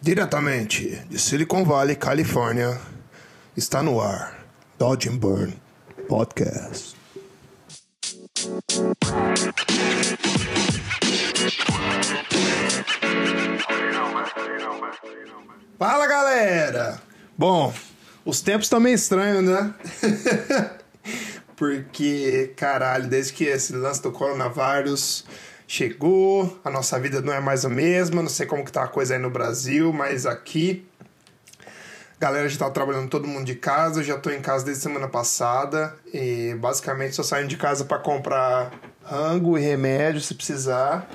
Diretamente de Silicon Valley, Califórnia, está no ar Dodge and Burn Podcast. Fala galera! Bom, os tempos estão meio estranhos, né? Porque, caralho, desde que esse lance do coronavírus chegou, a nossa vida não é mais a mesma, não sei como que tá a coisa aí no Brasil, mas aqui galera já tá trabalhando todo mundo de casa, eu já tô em casa desde semana passada e basicamente só saindo de casa para comprar rango e remédio se precisar.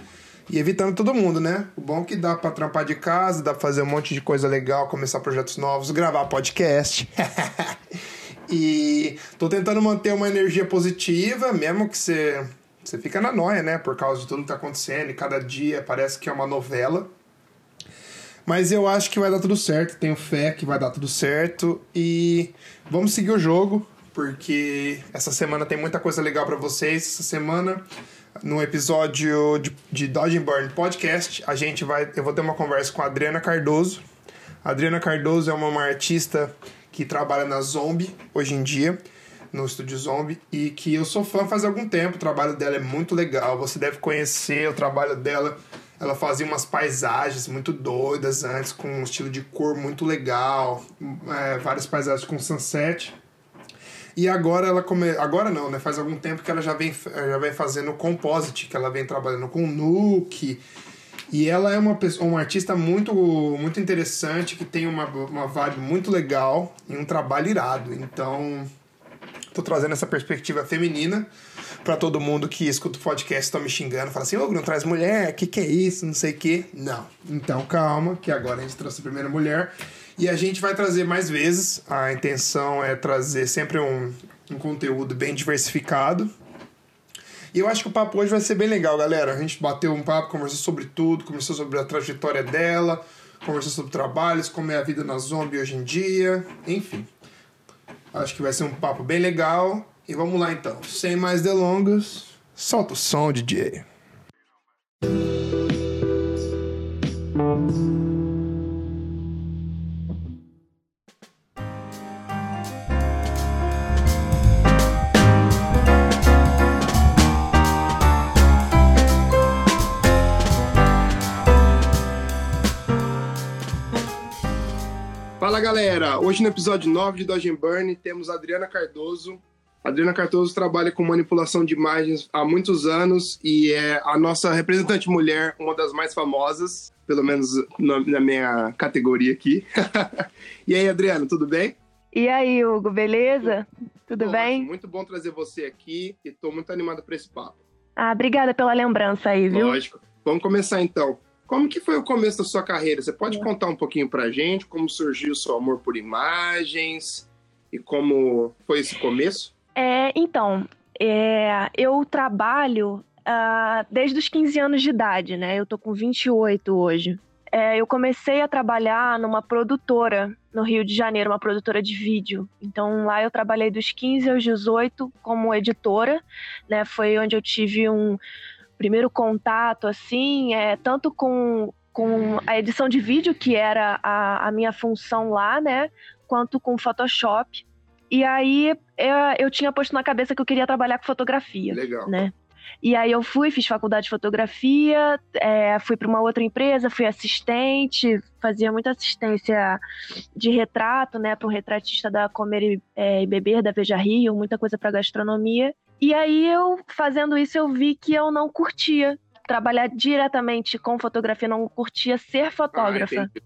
E evitando todo mundo, né? O bom é que dá pra trampar de casa, dá pra fazer um monte de coisa legal, começar projetos novos, gravar podcast. e tô tentando manter uma energia positiva, mesmo que você você fica na noia, né? Por causa de tudo que tá acontecendo e cada dia parece que é uma novela. Mas eu acho que vai dar tudo certo, tenho fé que vai dar tudo certo e vamos seguir o jogo, porque essa semana tem muita coisa legal para vocês. Essa semana, no episódio de, Dodge and Burn Podcast, a gente vai, eu vou ter uma conversa com a Adriana Cardoso. A Adriana Cardoso é uma, uma artista que trabalha na Zombie hoje em dia no Estúdio Zombie e que eu sou fã faz algum tempo. O trabalho dela é muito legal. Você deve conhecer o trabalho dela. Ela fazia umas paisagens muito doidas antes, com um estilo de cor muito legal, é, várias paisagens com sunset. E agora ela come... agora não, né? Faz algum tempo que ela já vem, já vem fazendo composite, que ela vem trabalhando com Nuke. E ela é uma pessoa, uma artista muito muito interessante, que tem uma, uma vibe muito legal e um trabalho irado. Então, Tô trazendo essa perspectiva feminina para todo mundo que escuta o podcast estão me xingando, fala assim, ô, não traz mulher, que que é isso, não sei o que. Não. Então calma, que agora a gente trouxe a primeira mulher e a gente vai trazer mais vezes. A intenção é trazer sempre um, um conteúdo bem diversificado. E eu acho que o papo hoje vai ser bem legal, galera. A gente bateu um papo, conversou sobre tudo, conversou sobre a trajetória dela, conversou sobre trabalhos, como é a vida na zombie hoje em dia, enfim. Acho que vai ser um papo bem legal. E vamos lá então. Sem mais delongas, solta o som, DJ. Fala galera, hoje no episódio 9 de Dodge Burn temos a Adriana Cardoso. A Adriana Cardoso trabalha com manipulação de imagens há muitos anos e é a nossa representante mulher, uma das mais famosas, pelo menos na minha categoria aqui. e aí, Adriana, tudo bem? E aí, Hugo, beleza? Tudo bom, bem? Muito bom trazer você aqui e estou muito animado para esse papo. Ah, obrigada pela lembrança aí, viu? Lógico. Vamos começar então. Como que foi o começo da sua carreira? Você pode é. contar um pouquinho pra gente como surgiu o seu amor por imagens e como foi esse começo? É, então, é, eu trabalho uh, desde os 15 anos de idade, né? Eu tô com 28 hoje. É, eu comecei a trabalhar numa produtora no Rio de Janeiro, uma produtora de vídeo. Então lá eu trabalhei dos 15 aos 18 como editora, né? Foi onde eu tive um primeiro contato, assim, é, tanto com, com a edição de vídeo, que era a, a minha função lá, né? Quanto com Photoshop. E aí eu, eu tinha posto na cabeça que eu queria trabalhar com fotografia. Legal. Né? E aí eu fui, fiz faculdade de fotografia, é, fui para uma outra empresa, fui assistente, fazia muita assistência de retrato, né, para um retratista da Comer e, é, e Beber, da Veja Rio, muita coisa para gastronomia. E aí eu, fazendo isso, eu vi que eu não curtia trabalhar diretamente com fotografia, não curtia ser fotógrafa. Ah,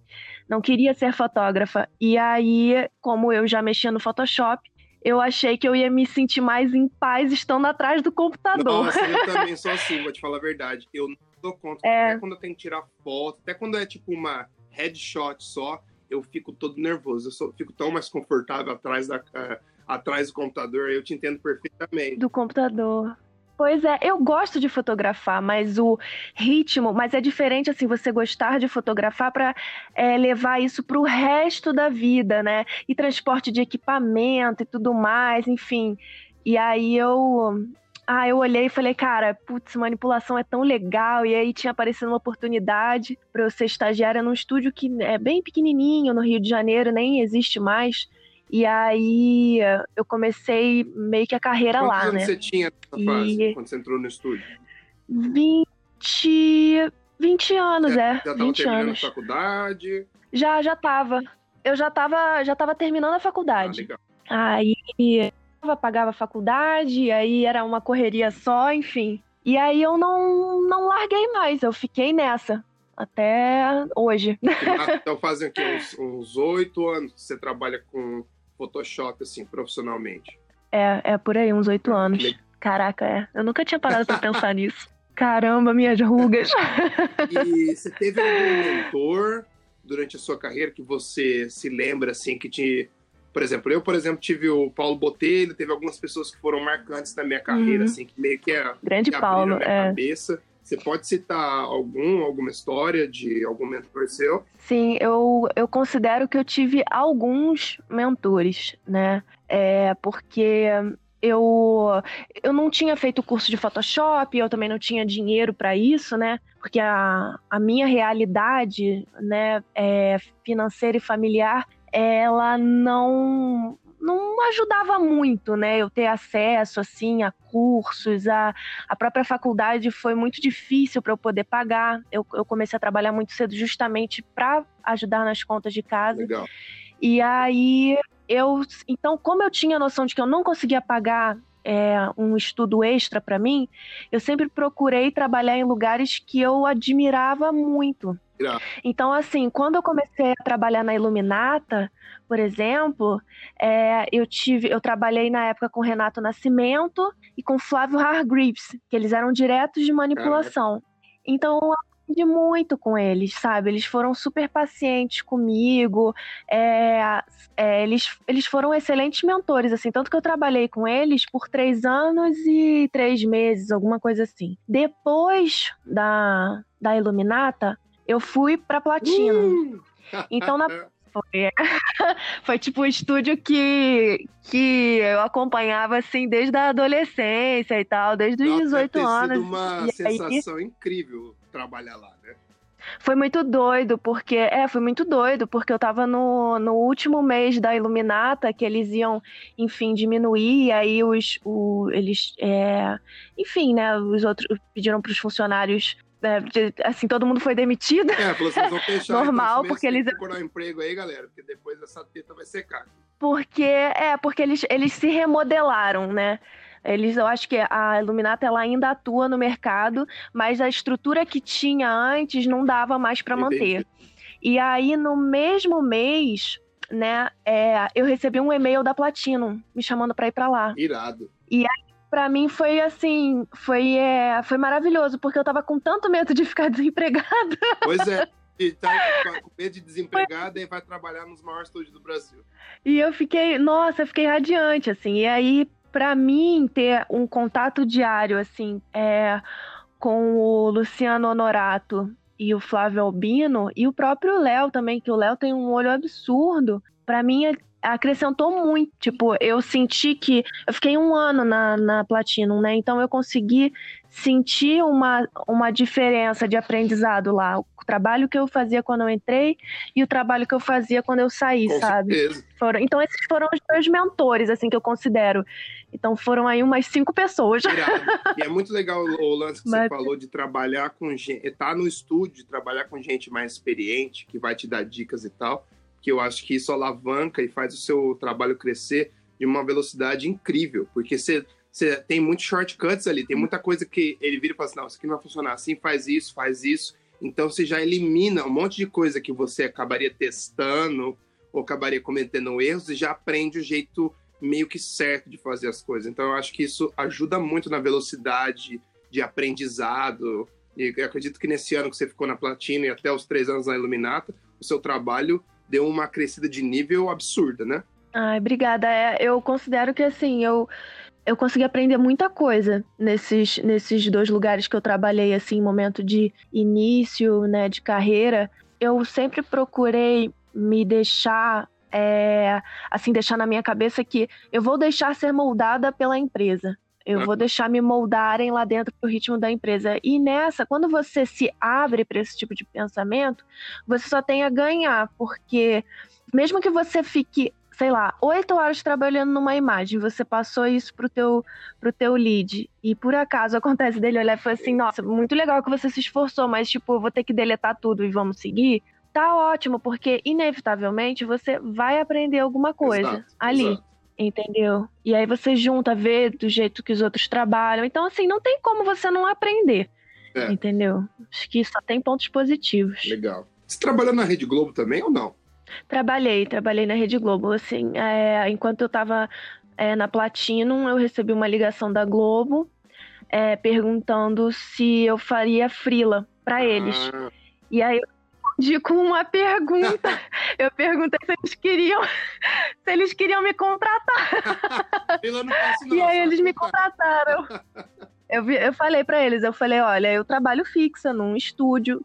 não queria ser fotógrafa. E aí, como eu já mexia no Photoshop, eu achei que eu ia me sentir mais em paz estando atrás do computador. Nossa, eu também sou assim, vou te falar a verdade. Eu não dou conta, é... até quando eu tenho que tirar foto, até quando é tipo uma headshot só, eu fico todo nervoso. Eu sou, fico tão mais confortável atrás da... Uh, atrás do computador, eu te entendo perfeitamente. Do computador. Pois é, eu gosto de fotografar, mas o ritmo, mas é diferente assim você gostar de fotografar para é, levar isso para o resto da vida, né? E transporte de equipamento e tudo mais, enfim. E aí eu ah, eu olhei e falei, cara, putz, manipulação é tão legal. E aí tinha aparecido uma oportunidade para eu ser estagiária num estúdio que é bem pequenininho no Rio de Janeiro, nem existe mais. E aí eu comecei meio que a carreira Quantos lá, anos né? você tinha nessa fase, E- quando você entrou no estúdio? 20, 20 anos, é. Já tava 20 terminando anos. a faculdade? Já, já tava. Eu já tava, já tava terminando a Ah, faculdade. legal. Aí eu pagava a faculdade, aí era uma correria só, enfim. E aí eu não, não larguei mais, eu fiquei nessa até hoje. Então fazem aqui uns oito anos que você trabalha com Photoshop, assim, profissionalmente. É, é por aí, uns oito anos. Caraca, é. Eu nunca tinha parado pra pensar nisso. Caramba, minhas rugas. E você teve algum mentor durante a sua carreira que você se lembra, assim, que te... Por exemplo, eu, por exemplo, tive o Paulo Botelho, teve algumas pessoas que foram marcantes na minha carreira, Uhum. assim, que meio que, é, Grande que Paulo, é. cabeça. Você pode citar algum, alguma história de algum mentor seu? Sim, eu, eu considero que eu tive alguns mentores, né? É, porque eu, eu não tinha feito curso de Photoshop, eu também não tinha dinheiro para isso, né? Porque a, a minha realidade, né, é, financeira e familiar, ela não não ajudava muito, né? Eu ter acesso assim a cursos, a, a própria faculdade foi muito difícil para eu poder pagar. Eu, eu comecei a trabalhar muito cedo justamente para ajudar nas contas de casa. Legal. E aí eu, então, como eu tinha a noção de que eu não conseguia pagar é, um estudo extra para mim, eu sempre procurei trabalhar em lugares que eu admirava muito. Então, assim, quando eu comecei a trabalhar na Iluminata, por exemplo, é, eu tive, eu trabalhei na época com Renato Nascimento e com Flávio Hargreaves, que eles eram diretos de manipulação. Então, aprendi muito com eles, sabe? Eles foram super pacientes comigo, é, é, eles, eles foram excelentes mentores, assim, tanto que eu trabalhei com eles por três anos e três meses, alguma coisa assim. Depois da, da Iluminata, eu fui pra Platino. Então, na foi, foi tipo um estúdio que, que eu acompanhava assim desde a adolescência e tal, desde os Nossa, 18 deve ter anos. sido uma E aí- sensação incrível trabalhar lá, né? Foi muito doido, porque. É, foi muito doido, porque eu tava no, no último mês da Iluminata, que eles iam, enfim, diminuir, e aí os. O, eles. é, enfim, né? Os outros pediram pros funcionários. Né, de- assim, todo mundo foi demitido. É, falou assim, vão fechar. Normal, então, porque eles- procurar um emprego aí, galera, porque depois essa teta vai secar. Porque é, porque eles, eles se remodelaram, né? Eles, eu acho que a Iluminata ela ainda atua no mercado, mas a estrutura que tinha antes não dava mais para manter. E aí no mesmo mês, né, é, eu recebi um e-mail da Platinum me chamando para ir para lá. Irado. Para mim foi assim, foi é, foi maravilhoso porque eu tava com tanto medo de ficar desempregada. Pois é. E tá com medo de desempregada e vai trabalhar nos maiores estúdios do Brasil. E eu fiquei, nossa, eu fiquei radiante, assim. E aí, pra mim, ter um contato diário, assim, é, com o Luciano Honorato e o Flávio Albino, e o próprio Léo também, que o Léo tem um olho absurdo, pra mim a- acrescentou muito. Tipo, eu senti que. Eu fiquei um ano na, na Platinum, né? Então eu consegui sentir uma, uma diferença de aprendizado lá. O trabalho que eu fazia quando eu entrei e o trabalho que eu fazia quando eu saí, Com sabe? certeza. Foram, então, esses foram os meus mentores, assim, que eu considero. Então, foram aí umas cinco pessoas. E é muito legal o lance que Mas- você falou de trabalhar com gente, estar no estúdio, de trabalhar com gente mais experiente, que vai te dar dicas e tal, que eu acho que isso alavanca e faz o seu trabalho crescer de uma velocidade incrível, porque você, você tem muitos shortcuts ali, tem muita coisa que ele vira e fala assim, não, isso aqui não vai funcionar assim, faz isso, faz isso, então você já elimina um monte de coisa que você acabaria testando ou acabaria cometendo erros e já aprende o jeito meio que certo de fazer as coisas. Então eu acho que isso ajuda muito na velocidade de aprendizado. E eu acredito que nesse ano que você ficou na Platina e até os três anos na Iluminata, o seu trabalho deu uma crescida de nível absurda, né? Ai, obrigada. É, eu considero que, assim, eu, eu consegui aprender muita coisa nesses, nesses dois lugares que eu trabalhei, assim, momento de início, né, de carreira. Eu sempre procurei me deixar, é, assim, deixar na minha cabeça que eu vou deixar ser moldada pela empresa. Eu vou deixar me moldarem lá dentro pro ritmo da empresa. E nessa, quando você se abre para esse tipo de pensamento, você só tem a ganhar, porque mesmo que você fique, sei lá, oito horas trabalhando numa imagem, você passou isso pro teu, pro teu lead, e por acaso acontece dele olhar e falar assim, nossa, muito legal que você se esforçou, mas tipo, eu vou ter que deletar tudo e vamos seguir. Tá ótimo, porque inevitavelmente você vai aprender alguma coisa Exato, ali. exato. Entendeu? E aí você junta, vê do jeito que os outros trabalham. Então, assim, não tem como você não aprender. É. Entendeu? Acho que só tem pontos positivos. Legal. Você trabalhou na Rede Globo também ou não? Trabalhei, trabalhei na Rede Globo. Assim, é, enquanto eu tava é, na Platinum, eu recebi uma ligação da Globo é, perguntando se eu faria frila pra eles. Ah, E aí eu respondi com uma pergunta. eu perguntei se eles queriam, se eles queriam me contratar. E aí eles me contrataram. Eu, eu falei pra eles, eu falei, olha, eu trabalho fixa num estúdio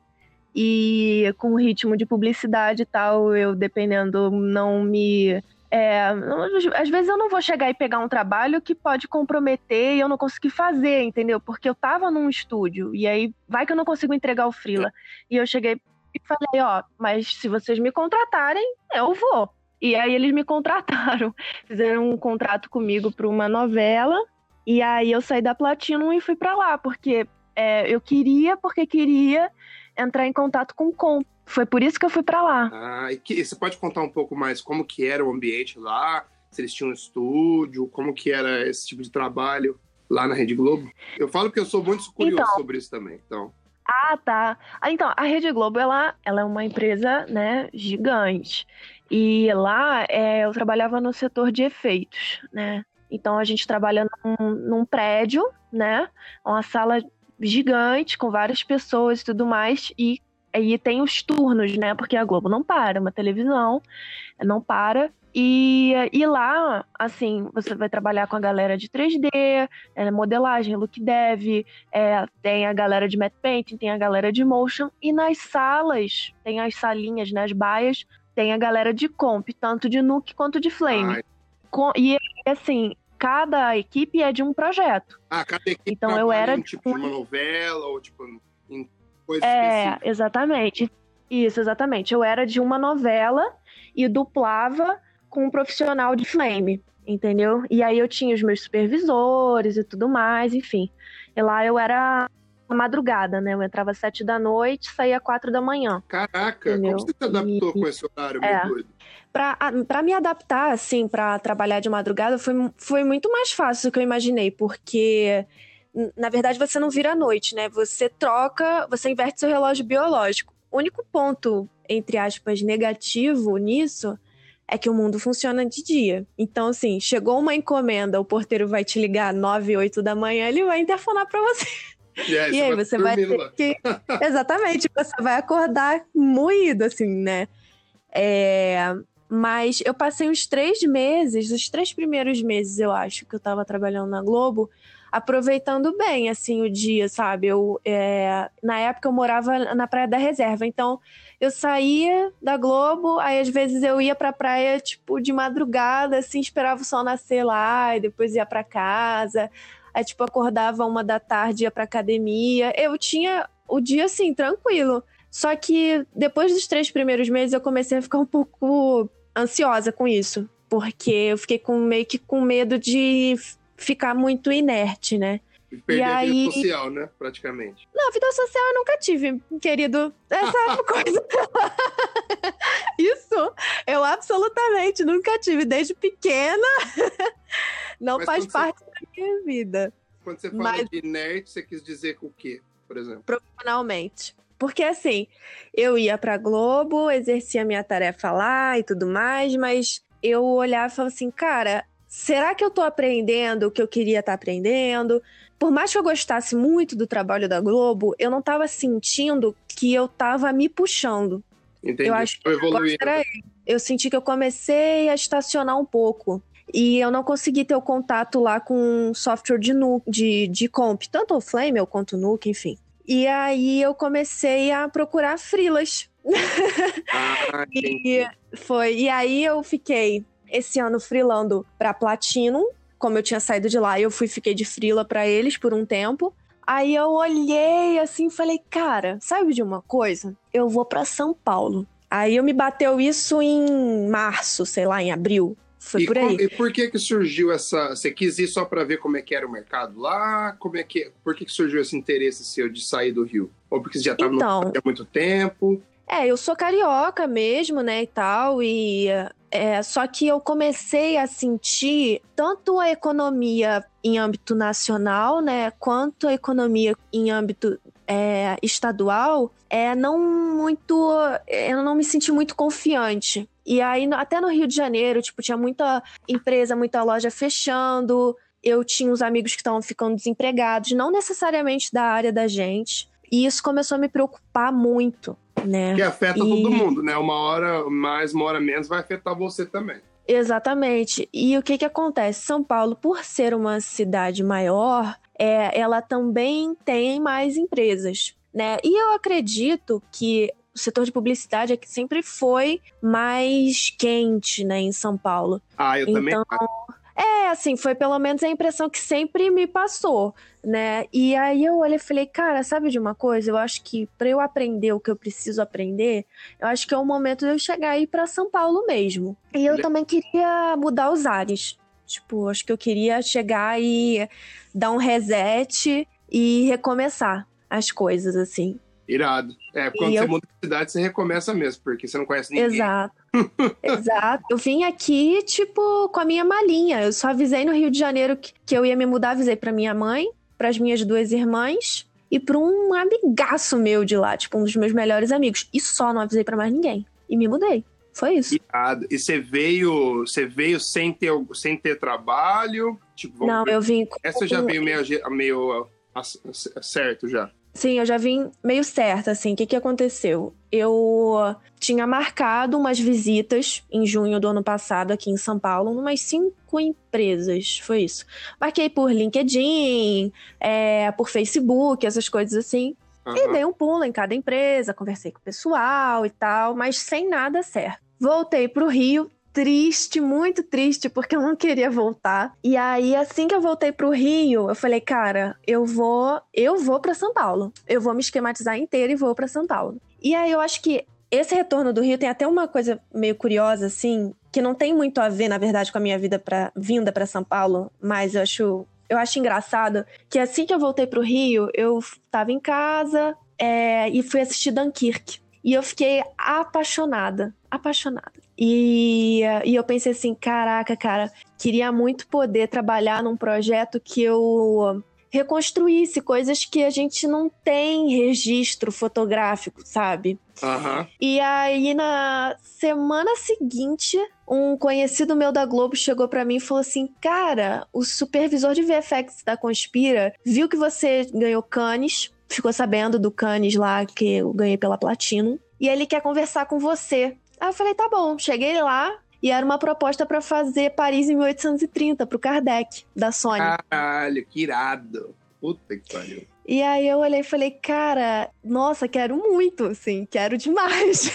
e com ritmo de publicidade e tal, eu dependendo não me é, às vezes eu não vou chegar e pegar um trabalho que pode comprometer e eu não conseguir fazer, entendeu? Porque eu tava num estúdio e aí vai que eu não consigo entregar o freela. E eu cheguei e falei, ó, mas se vocês me contratarem, eu vou. E aí eles me contrataram, fizeram um contrato comigo para uma novela e aí eu saí da Platinum e fui pra lá, porque é, eu queria, porque queria entrar em contato com o Com. Foi por isso que eu fui pra lá. Ah, e que, você pode contar um pouco mais como que era o ambiente lá? Se eles tinham um estúdio, como que era esse tipo de trabalho lá na Rede Globo? Eu falo porque eu sou muito curioso Então. sobre isso também. Então, Ah, tá. Ah, então, a Rede Globo, ela, ela é uma empresa, né, gigante. E lá é, eu trabalhava no setor de efeitos, né? Então a gente trabalha num, num prédio, né? Uma sala gigante com várias pessoas e tudo mais. E aí tem os turnos, né? Porque a Globo não para, uma televisão não para. E, e lá, assim, você vai trabalhar com a galera de 3D, é, modelagem, look dev, é, tem a galera de matte painting, tem a galera de motion, e nas salas, tem as salinhas, né, as baias, tem a galera de comp, tanto de Nuke quanto de Flame. Com- e assim, cada equipe é de um projeto. ah, cada equipe Então, eu era tipo de de- uma novela ou tipo em coisas É, exatamente. Isso, exatamente. Eu era de uma novela e duplava com um profissional de Flame, entendeu? E aí eu tinha os meus supervisores e tudo mais, enfim. E lá eu era madrugada, né? Eu entrava às sete da noite, saía às quatro da manhã. Caraca, Entendeu? como você se adaptou E- com esse horário É. doido? Pra, pra me adaptar, assim, pra trabalhar de madrugada, foi, foi muito mais fácil do que eu imaginei, porque, na verdade, você não vira à noite, né? Você troca, você inverte seu relógio biológico. O único ponto, entre aspas, negativo nisso é que o mundo funciona de dia. Então, assim, chegou uma encomenda, o porteiro vai te ligar 9, 8 da manhã, ele vai interfonar pra você. E aí, E aí você vai que. Exatamente, você vai acordar moído, assim, né? É, Mas eu passei uns três meses, os três primeiros meses, eu acho, que eu tava trabalhando na Globo, aproveitando bem, assim, o dia, sabe? Eu, é, Na época eu morava na Praia da Reserva, então eu saía da Globo, aí às vezes eu ia pra praia, tipo, de madrugada, assim, esperava o sol nascer lá, e depois ia pra casa. Aí, tipo, acordava uma da tarde, ia pra academia. Eu tinha o dia, assim, tranquilo. Só que depois dos três primeiros meses eu comecei a ficar um pouco ansiosa com isso. Porque eu fiquei com, meio que com medo de ficar muito inerte, né? Perder a vida aí- social, né? Praticamente. Não, vida social eu nunca tive, querido. Essa é coisa. Isso eu absolutamente nunca tive, desde pequena. Não Mas faz quando você- parte da minha vida. Quando você fala Mas- de nerd, você quis dizer o quê, por exemplo? profissionalmente. Porque assim, eu ia pra Globo, exercia minha tarefa lá e tudo mais, mas eu olhava e falava assim, cara, será que eu tô aprendendo o que eu queria estar aprendendo? Por mais que eu gostasse muito do trabalho da Globo, eu não tava sentindo que eu tava me puxando. Entendi. Eu acho que evoluindo. era eu senti que eu comecei a estacionar um pouco. E eu não consegui ter o contato lá com software de, nu de, de comp, tanto o Flame quanto o Nuke, enfim. E aí eu comecei a procurar frilas. Ah. E foi. E aí eu fiquei esse ano frilando pra Platinum, como eu tinha saído de lá, eu fui fiquei de frila para eles por um tempo. Aí eu olhei assim e falei, cara, sabe de uma coisa? Eu vou para São Paulo. Aí eu me bateu isso em março, sei lá, em abril. Foi e por aí. Com, e por que que surgiu essa... Você quis ir só para ver como é que era o mercado lá? Como é que... Por que que surgiu esse interesse seu de sair do Rio? Ou porque você já estava então, no há muito tempo? É, eu sou carioca mesmo, né, e tal, e é, só que eu comecei a sentir tanto a economia em âmbito nacional, né, quanto a economia em âmbito é, estadual, é não muito, eu não me senti muito confiante. E aí, até no Rio de Janeiro, tipo, tinha muita empresa, muita loja fechando. Eu tinha uns amigos que estavam ficando desempregados, não necessariamente da área da gente. E isso começou a me preocupar muito, né? Que afeta e... todo mundo, né? Uma hora mais, uma hora menos vai afetar você também. Exatamente. E o que que acontece? São Paulo, por ser uma cidade maior, é, ela também tem mais empresas, né? E eu acredito que o setor de publicidade é que sempre foi mais quente, né, em São Paulo. Ah, eu então, também. É, assim, foi pelo menos a impressão que sempre me passou, né? E aí eu olhei e falei, cara, sabe de uma coisa? Eu acho que para eu aprender o que eu preciso aprender, eu acho que é o momento de eu chegar aí para São Paulo mesmo. E eu também queria mudar os ares. Tipo, acho que eu queria chegar e dar um reset e recomeçar as coisas, assim. Irado. É, quando e você eu... muda de cidade, você recomeça mesmo, porque você não conhece ninguém. Exato. Exato. Eu vim aqui, tipo, com a minha malinha. Eu só avisei no Rio de Janeiro que, que eu ia me mudar, avisei pra minha mãe, para as minhas duas irmãs e pra um amigaço meu de lá, tipo, um dos meus melhores amigos. E só não avisei para mais ninguém. E me mudei. Foi isso. Irado. E você veio, você veio sem ter, sem ter trabalho? Tipo, não, ver. eu vim. Com... Essa já veio meio, meio certo já. Sim, eu já vim meio certa, assim. O que, que aconteceu? Eu tinha marcado umas visitas em junho do ano passado aqui em São Paulo, umas cinco empresas, foi isso. Marquei por LinkedIn, é, por Facebook, essas coisas assim. Uhum. E dei um pulo em cada empresa, conversei com o pessoal e tal, mas sem nada certo. Voltei pro Rio, triste, muito triste, porque eu não queria voltar. E aí, assim que eu voltei pro Rio, eu falei, cara, eu vou, eu vou para São Paulo. Eu vou me esquematizar inteira e vou para São Paulo. E aí eu acho que esse retorno do Rio tem até uma coisa meio curiosa, assim, que não tem muito a ver, na verdade, com a minha vida para vinda para São Paulo, mas eu acho, eu acho engraçado que assim que eu voltei pro Rio, eu tava em casa é, e fui assistir Dunkirk. E eu fiquei apaixonada, apaixonada. E, e eu pensei assim, caraca, cara, queria muito poder trabalhar num projeto que eu reconstruísse coisas que a gente não tem registro fotográfico, sabe? Uhum. E aí, na semana seguinte, um conhecido meu da Globo chegou para mim e falou assim: Cara, o supervisor de VFX da Conspira viu que você ganhou Cannes ficou sabendo do Cannes lá que eu ganhei pela Platino. E ele quer conversar com você. Aí eu falei, tá bom. Cheguei lá e era uma proposta para fazer Paris em 1830 pro Kardec, da Sony. Caralho, que irado. Puta que pariu. E aí eu olhei e falei, cara, nossa, quero muito, assim, quero demais.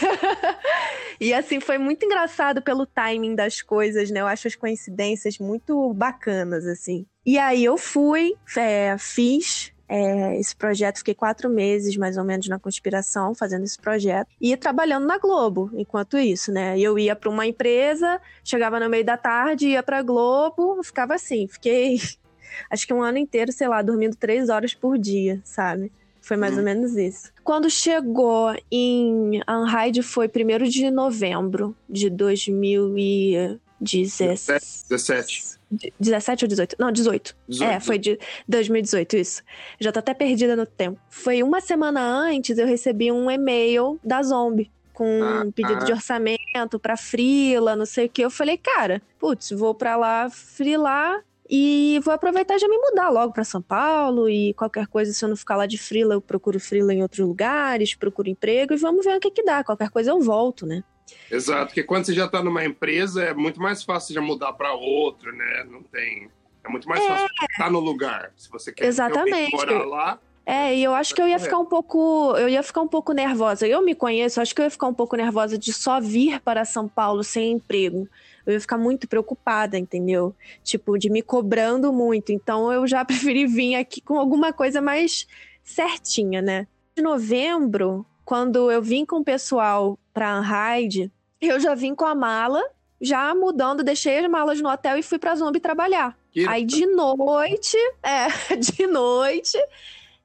e assim, foi muito engraçado pelo timing das coisas, né? Eu acho as coincidências muito bacanas, assim. E aí eu fui, é, fiz, é, esse projeto. Fiquei quatro meses, mais ou menos, na conspiração, fazendo esse projeto. E trabalhando na Globo, enquanto isso, né? Eu ia para uma empresa, chegava no meio da tarde, ia pra Globo, ficava assim. Fiquei, acho que um ano inteiro, sei lá, dormindo três horas por dia, sabe? Foi mais hum. ou menos isso. Quando chegou em Anhide foi 1 de novembro de 2017. 17. 17 ou 18? Não, 18. 18. É, foi de 2018, isso. Já tô até perdida no tempo. Foi uma semana antes eu recebi um e-mail da Zombie com ah, um pedido ah. de orçamento pra frila, não sei o que. Eu falei, cara, putz, vou pra lá frilar e vou aproveitar e já me mudar logo para São Paulo e qualquer coisa, se eu não ficar lá de frila, eu procuro frila em outros lugares, procuro emprego e vamos ver o que que dá. Qualquer coisa eu volto, né? Exato, porque quando você já está numa empresa é muito mais fácil já mudar para outra, né? Não tem. É muito mais é. fácil estar no lugar. Se você quer Exatamente. morar lá. É, e eu acho que eu ia ficar um pouco, eu ia ficar um pouco nervosa. Eu me conheço, acho que eu ia ficar um pouco nervosa de só vir para São Paulo sem emprego. eu ia ficar muito preocupada, entendeu? Tipo, de me cobrando muito. Então eu já preferi vir aqui com alguma coisa mais certinha, né? De novembro, quando eu vim com o pessoal pra Unhide, eu já vim com a mala, já mudando, deixei as malas no hotel e fui pra Zombie trabalhar. Que- Aí de noite, é, de noite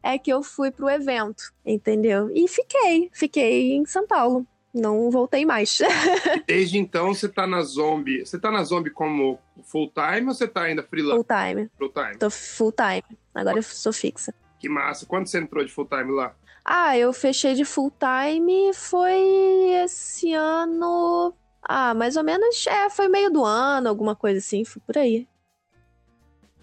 é que eu fui pro evento, entendeu? E fiquei, fiquei em São Paulo. Não voltei mais. Desde então você tá na Zombie. Você tá na Zombie como full time ou você tá ainda freelance full time. full time? Tô full time. Agora eu sou fixa. Que massa. Quando você entrou de full time lá? Ah, eu fechei de full time foi esse ano. Ah, mais ou menos, é, foi meio do ano, alguma coisa assim, foi por aí.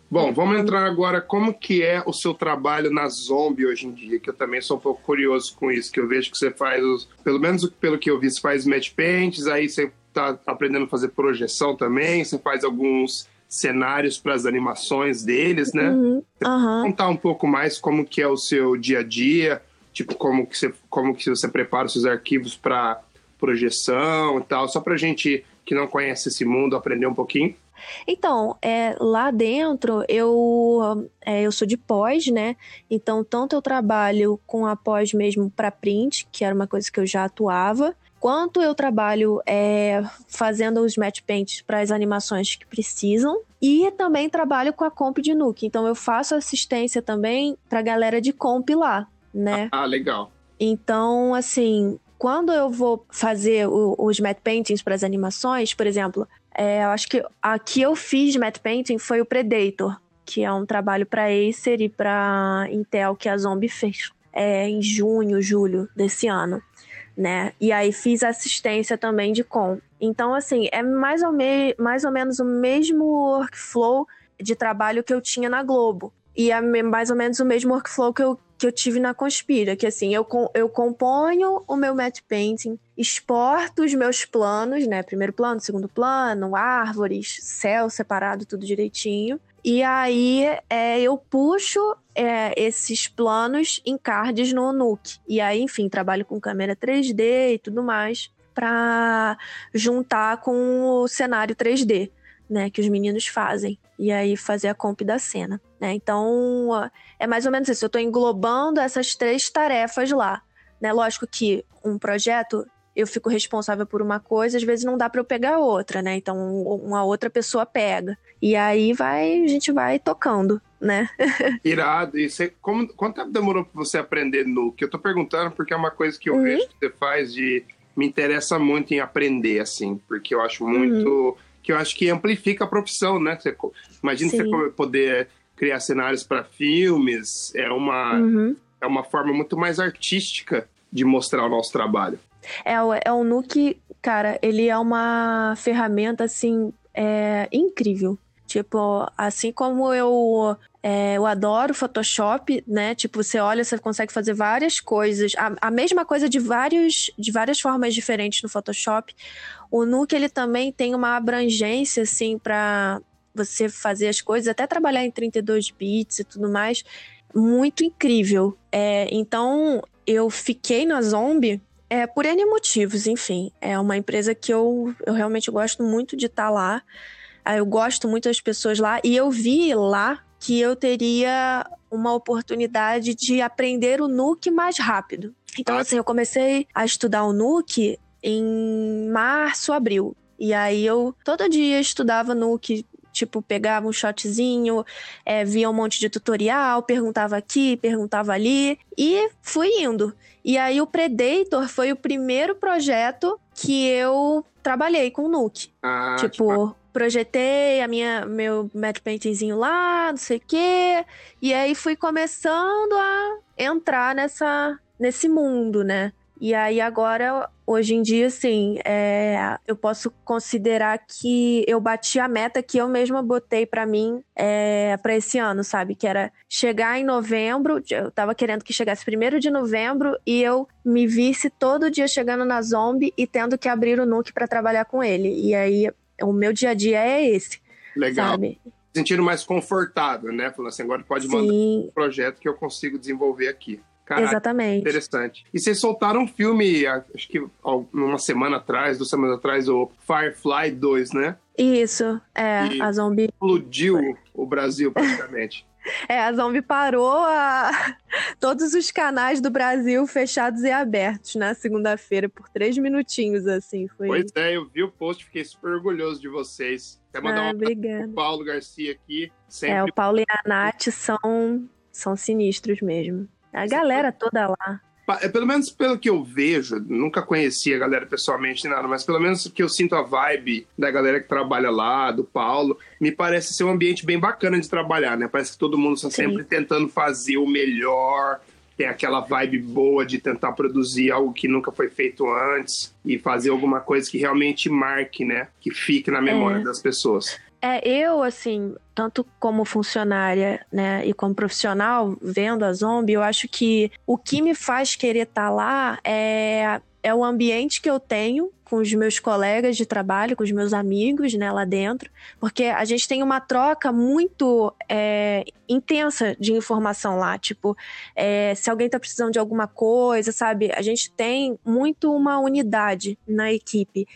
Bom, vamos entrar agora como que é o seu trabalho na Zombie hoje em dia, que eu também sou um pouco curioso com isso, que eu vejo que você faz, os, pelo menos pelo que eu vi, você faz match paints, aí você tá aprendendo a fazer projeção também, você faz alguns cenários para as animações deles, né? Uhum, aham. Contar um pouco mais como que é o seu dia a dia, tipo como que você, como que você prepara os seus arquivos para projeção e tal, só pra gente que não conhece esse mundo aprender um pouquinho. Então, é, lá dentro eu, é, eu sou de pós, né? Então, tanto eu trabalho com a pós mesmo para print, que era uma coisa que eu já atuava, quanto eu trabalho é, fazendo os match paints para as animações que precisam. E também trabalho com a comp de Nuke. Então, eu faço assistência também para galera de comp lá, né? Ah, legal. Então, assim, quando eu vou fazer o- os matte paintings para as animações, por exemplo, é, eu acho que a que eu fiz de matte painting foi o Predator, que é um trabalho para Acer e para Intel que a Zombie fez é, em junho, julho desse ano, né? E aí fiz assistência também de com. Então, assim, é mais ou, me mais ou menos o mesmo workflow de trabalho que eu tinha na Globo. E é mais ou menos o mesmo workflow que eu, que eu tive na Conspira, que assim, eu, eu componho o meu matte painting, exporto os meus planos, né? Primeiro plano, segundo plano, árvores, céu separado, tudo direitinho. E aí é, eu puxo é, esses planos em cards no Nuke. E aí, enfim, trabalho com câmera 3D e tudo mais para juntar com o cenário 3D, né, que os meninos fazem. E aí fazer a comp da cena, né? Então, é mais ou menos isso. Eu tô englobando essas três tarefas lá, né? Lógico que um projeto eu fico responsável por uma coisa, às vezes não dá para eu pegar outra, né? Então, uma outra pessoa pega. E aí vai, a gente vai tocando, né? Irado. E você, como, quanto tempo demorou pra você aprender Nuke? Eu tô perguntando porque é uma coisa que eu Uhum. vejo que você faz de. Me interessa muito em aprender, assim, porque eu acho muito. Que eu acho que amplifica a profissão, né? Você, imagina Sim. você poder criar cenários para filmes, é uma, Uhum. é uma forma muito mais artística de mostrar o nosso trabalho. É, o- é o Nuke, cara, ele é uma ferramenta, assim, é, incrível. Tipo, assim como eu, é, eu adoro Photoshop, né? Tipo, você olha, você consegue fazer várias coisas. A, a mesma coisa de, vários, de várias formas diferentes no Photoshop. O Nuke, ele também tem uma abrangência, assim, pra você fazer as coisas, até trabalhar em 32 bits e tudo mais. Muito incrível. É, então, eu fiquei na Zombie é, por N motivos, enfim. É uma empresa que eu, eu realmente gosto muito de estar lá. Ah, Eu gosto muito das pessoas lá. E eu vi lá que eu teria uma oportunidade de aprender o Nuke mais rápido. Então, Ah. assim, eu comecei a estudar o Nuke em março, abril. E aí eu todo dia estudava Nuke. Tipo, pegava um shotzinho, é, via um monte de tutorial, perguntava aqui, perguntava ali, e fui indo. E aí o Predator foi o primeiro projeto que eu trabalhei com o Nuke. Ah, tipo, projetei a minha meu matte paintingzinho lá, não sei o quê. E aí fui começando a entrar nessa nesse mundo, né? E aí agora, hoje em dia, assim, é, eu posso considerar que eu bati a meta que eu mesma botei pra mim é, para esse ano, sabe? Que era chegar em novembro, eu tava querendo que chegasse primeiro de novembro e eu me visse todo dia chegando na Zombie e tendo que abrir o Nuke pra trabalhar com ele. E aí, o meu dia a dia é esse, legal. sabe? Sentindo mais confortável, né? Falando assim, agora pode mandar Sim, um projeto que eu consigo desenvolver aqui. Caraca, Exatamente. Interessante. E vocês soltaram um filme, acho que uma semana atrás, duas semanas atrás, o Firefly 2, né? Isso, é, e a zombie. Explodiu o Brasil praticamente. É, a Zombie parou a... todos os canais do Brasil fechados e abertos na segunda-feira por três minutinhos, assim. Foi... Pois é, eu vi o post, fiquei super orgulhoso de vocês. Quer mandar ah, um pro Paulo Garcia aqui. Sempre... É, o Paulo e a Nath são, são sinistros mesmo. A galera toda lá. É, pelo menos pelo que eu vejo, nunca conheci a galera pessoalmente nada, mas pelo menos que eu sinto a vibe da galera que trabalha lá, do Paulo, me parece ser um ambiente bem bacana de trabalhar, né? Parece que todo mundo está sempre tentando fazer o melhor, tem aquela vibe boa de tentar produzir algo que nunca foi feito antes e fazer alguma coisa que realmente marque, né? Que fique na memória é. das pessoas. É, eu, assim, tanto como funcionária, né, e como profissional, vendo a Zombie, eu acho que o que me faz querer estar tá lá é, é o ambiente que eu tenho com os meus colegas de trabalho, com os meus amigos, né, lá dentro, porque a gente tem uma troca muito é, intensa de informação lá, tipo, é, se alguém tá precisando de alguma coisa, sabe, a gente tem muito uma unidade na equipe.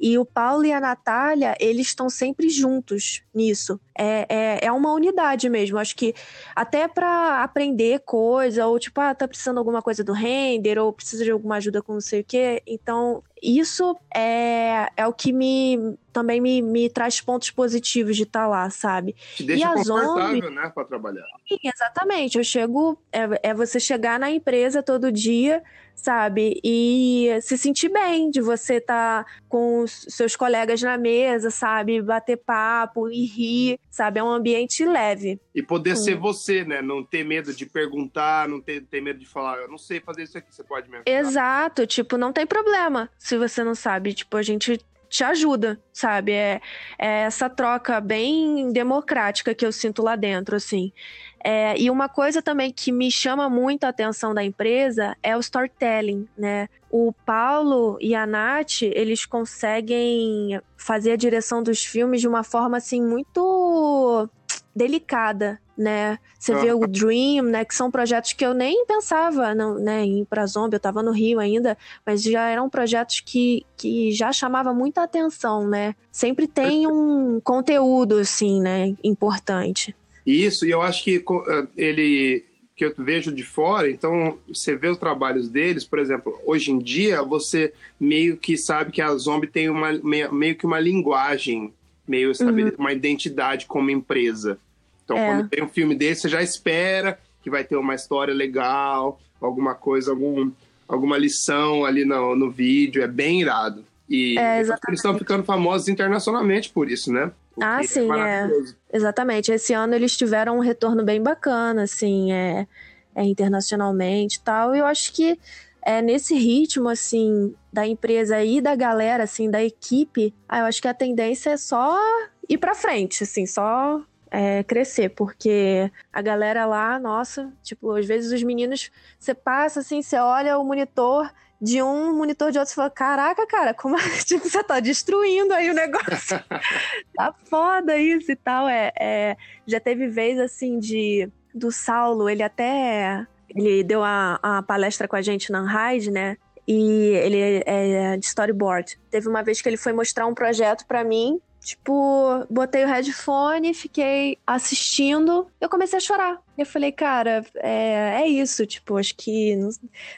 E o Paulo e a Natália, eles estão sempre juntos nisso. É, é, é uma unidade mesmo. Acho que até para aprender coisa, ou tipo, ah, tá precisando de alguma coisa do render, ou precisa de alguma ajuda com não sei o quê. Então, isso é, é o que me também me, me traz pontos positivos de estar tá lá, sabe? Te deixa e a confortável, zombie, né, para trabalhar. Sim, exatamente. Eu chego, é, é você chegar na empresa todo dia, sabe? E se sentir bem de você estar tá com os seus colegas na mesa, sabe? Bater papo e rir, sabe? É um ambiente leve. E poder ser você, né? Não ter medo de perguntar, não ter, ter medo de falar, eu não sei fazer isso aqui, você pode me ajudar. Exato, tipo, não tem problema se você não sabe. Tipo, a gente te ajuda, sabe? É, é, essa troca bem democrática que eu sinto lá dentro, assim. É, e uma coisa também que me chama muito a atenção da empresa é o storytelling, né? O Paulo e a Nath, eles conseguem fazer a direção dos filmes de uma forma, assim, muito delicada, né? Você vê o Dream, né? Que são projetos que eu nem pensava não, né, em ir pra Zombie, eu tava no Rio ainda, mas já eram projetos que, que já chamava muita atenção, né? Sempre tem um conteúdo, assim, né, importante. Isso, e eu acho que eh, ele que eu vejo de fora, então você vê os trabalhos deles, por exemplo, hoje em dia você meio que sabe que a Zombie tem uma meio que uma linguagem, meio uhum. uma identidade como empresa. Então, é. quando tem um filme desse, você já espera que vai ter uma história legal, alguma coisa, algum, alguma lição ali no, no vídeo, é bem irado. E é, eles estão ficando famosos internacionalmente por isso, né? ah, sim, é, é. Exatamente. Esse ano eles tiveram um retorno bem bacana, assim, é, é internacionalmente e tal. E eu acho que é nesse ritmo, assim, da empresa e da galera, assim, da equipe, ah, eu acho que a tendência é só ir pra frente, assim, só é, crescer, porque a galera lá, nossa, tipo, às vezes os meninos, você passa assim, você olha o monitor de um monitor de outro e fala: Caraca, cara, como tipo, você tá destruindo aí o negócio? tá foda isso e tal. É, é, já teve vez assim de do Saulo, ele até ele deu a, a palestra com a gente na Unride, né? E ele é de storyboard. Teve uma vez que ele foi mostrar um projeto para mim Tipo, botei o headphone, fiquei assistindo, eu comecei a chorar. Eu falei, cara, é, é isso, tipo, acho que não,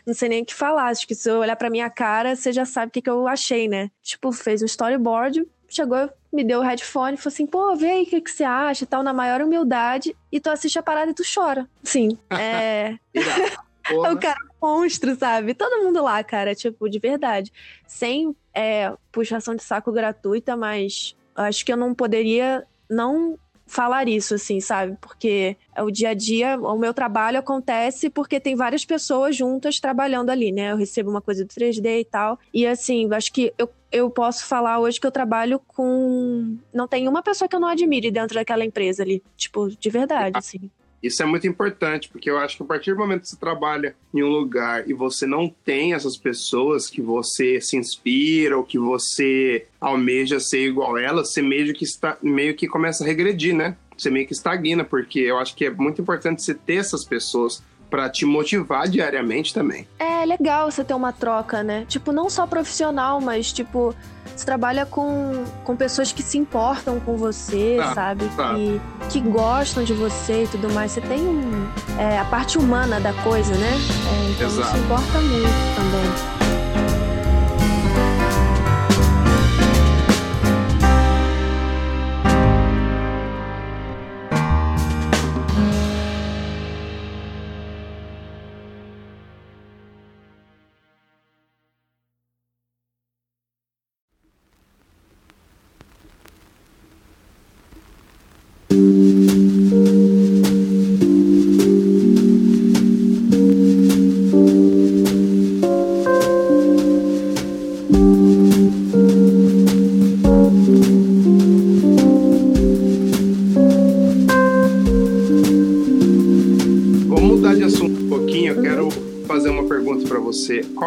não sei nem o que falar. Acho que se eu olhar pra minha cara, você já sabe o que, que eu achei, né? Tipo, fez um storyboard, chegou, me deu o headphone, falou assim, pô, vê aí o que, que você acha e tal, na maior humildade, e tu assiste a parada e tu chora. Sim, é... o cara monstro, sabe? Todo mundo lá, cara, tipo, de verdade. Sem é, puxação de saco gratuita, mas acho que eu não poderia não falar isso, assim, sabe? Porque o dia a dia, o meu trabalho acontece porque tem várias pessoas juntas trabalhando ali, né? Eu recebo uma coisa do 3D e tal. E assim, acho que eu, eu posso falar hoje que eu trabalho com. Não tem uma pessoa que eu não admire dentro daquela empresa ali. Tipo, de verdade, assim. Isso é muito importante, porque eu acho que a partir do momento que você trabalha em um lugar e você não tem essas pessoas que você se inspira ou que você almeja ser igual a elas, você meio que, está, meio que começa a regredir, né? Você meio que estagna, porque eu acho que é muito importante você ter essas pessoas para te motivar diariamente também. É legal você ter uma troca, né? Tipo, não só profissional, mas tipo, você trabalha com, com pessoas que se importam com você, ah, sabe? Ah. Que, que gostam de você e tudo mais. Você tem um, é, a parte humana da coisa, né? É, então Exato. isso importa muito também.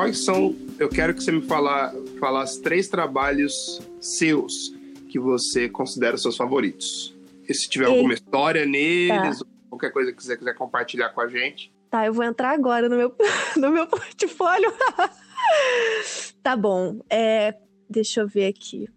Quais são. Eu quero que você me falar, falasse três trabalhos seus que você considera seus favoritos. E se tiver alguma história neles, tá. qualquer coisa que você quiser compartilhar com a gente. Tá, eu vou entrar agora no meu, no meu portfólio. tá bom. É, deixa eu ver aqui.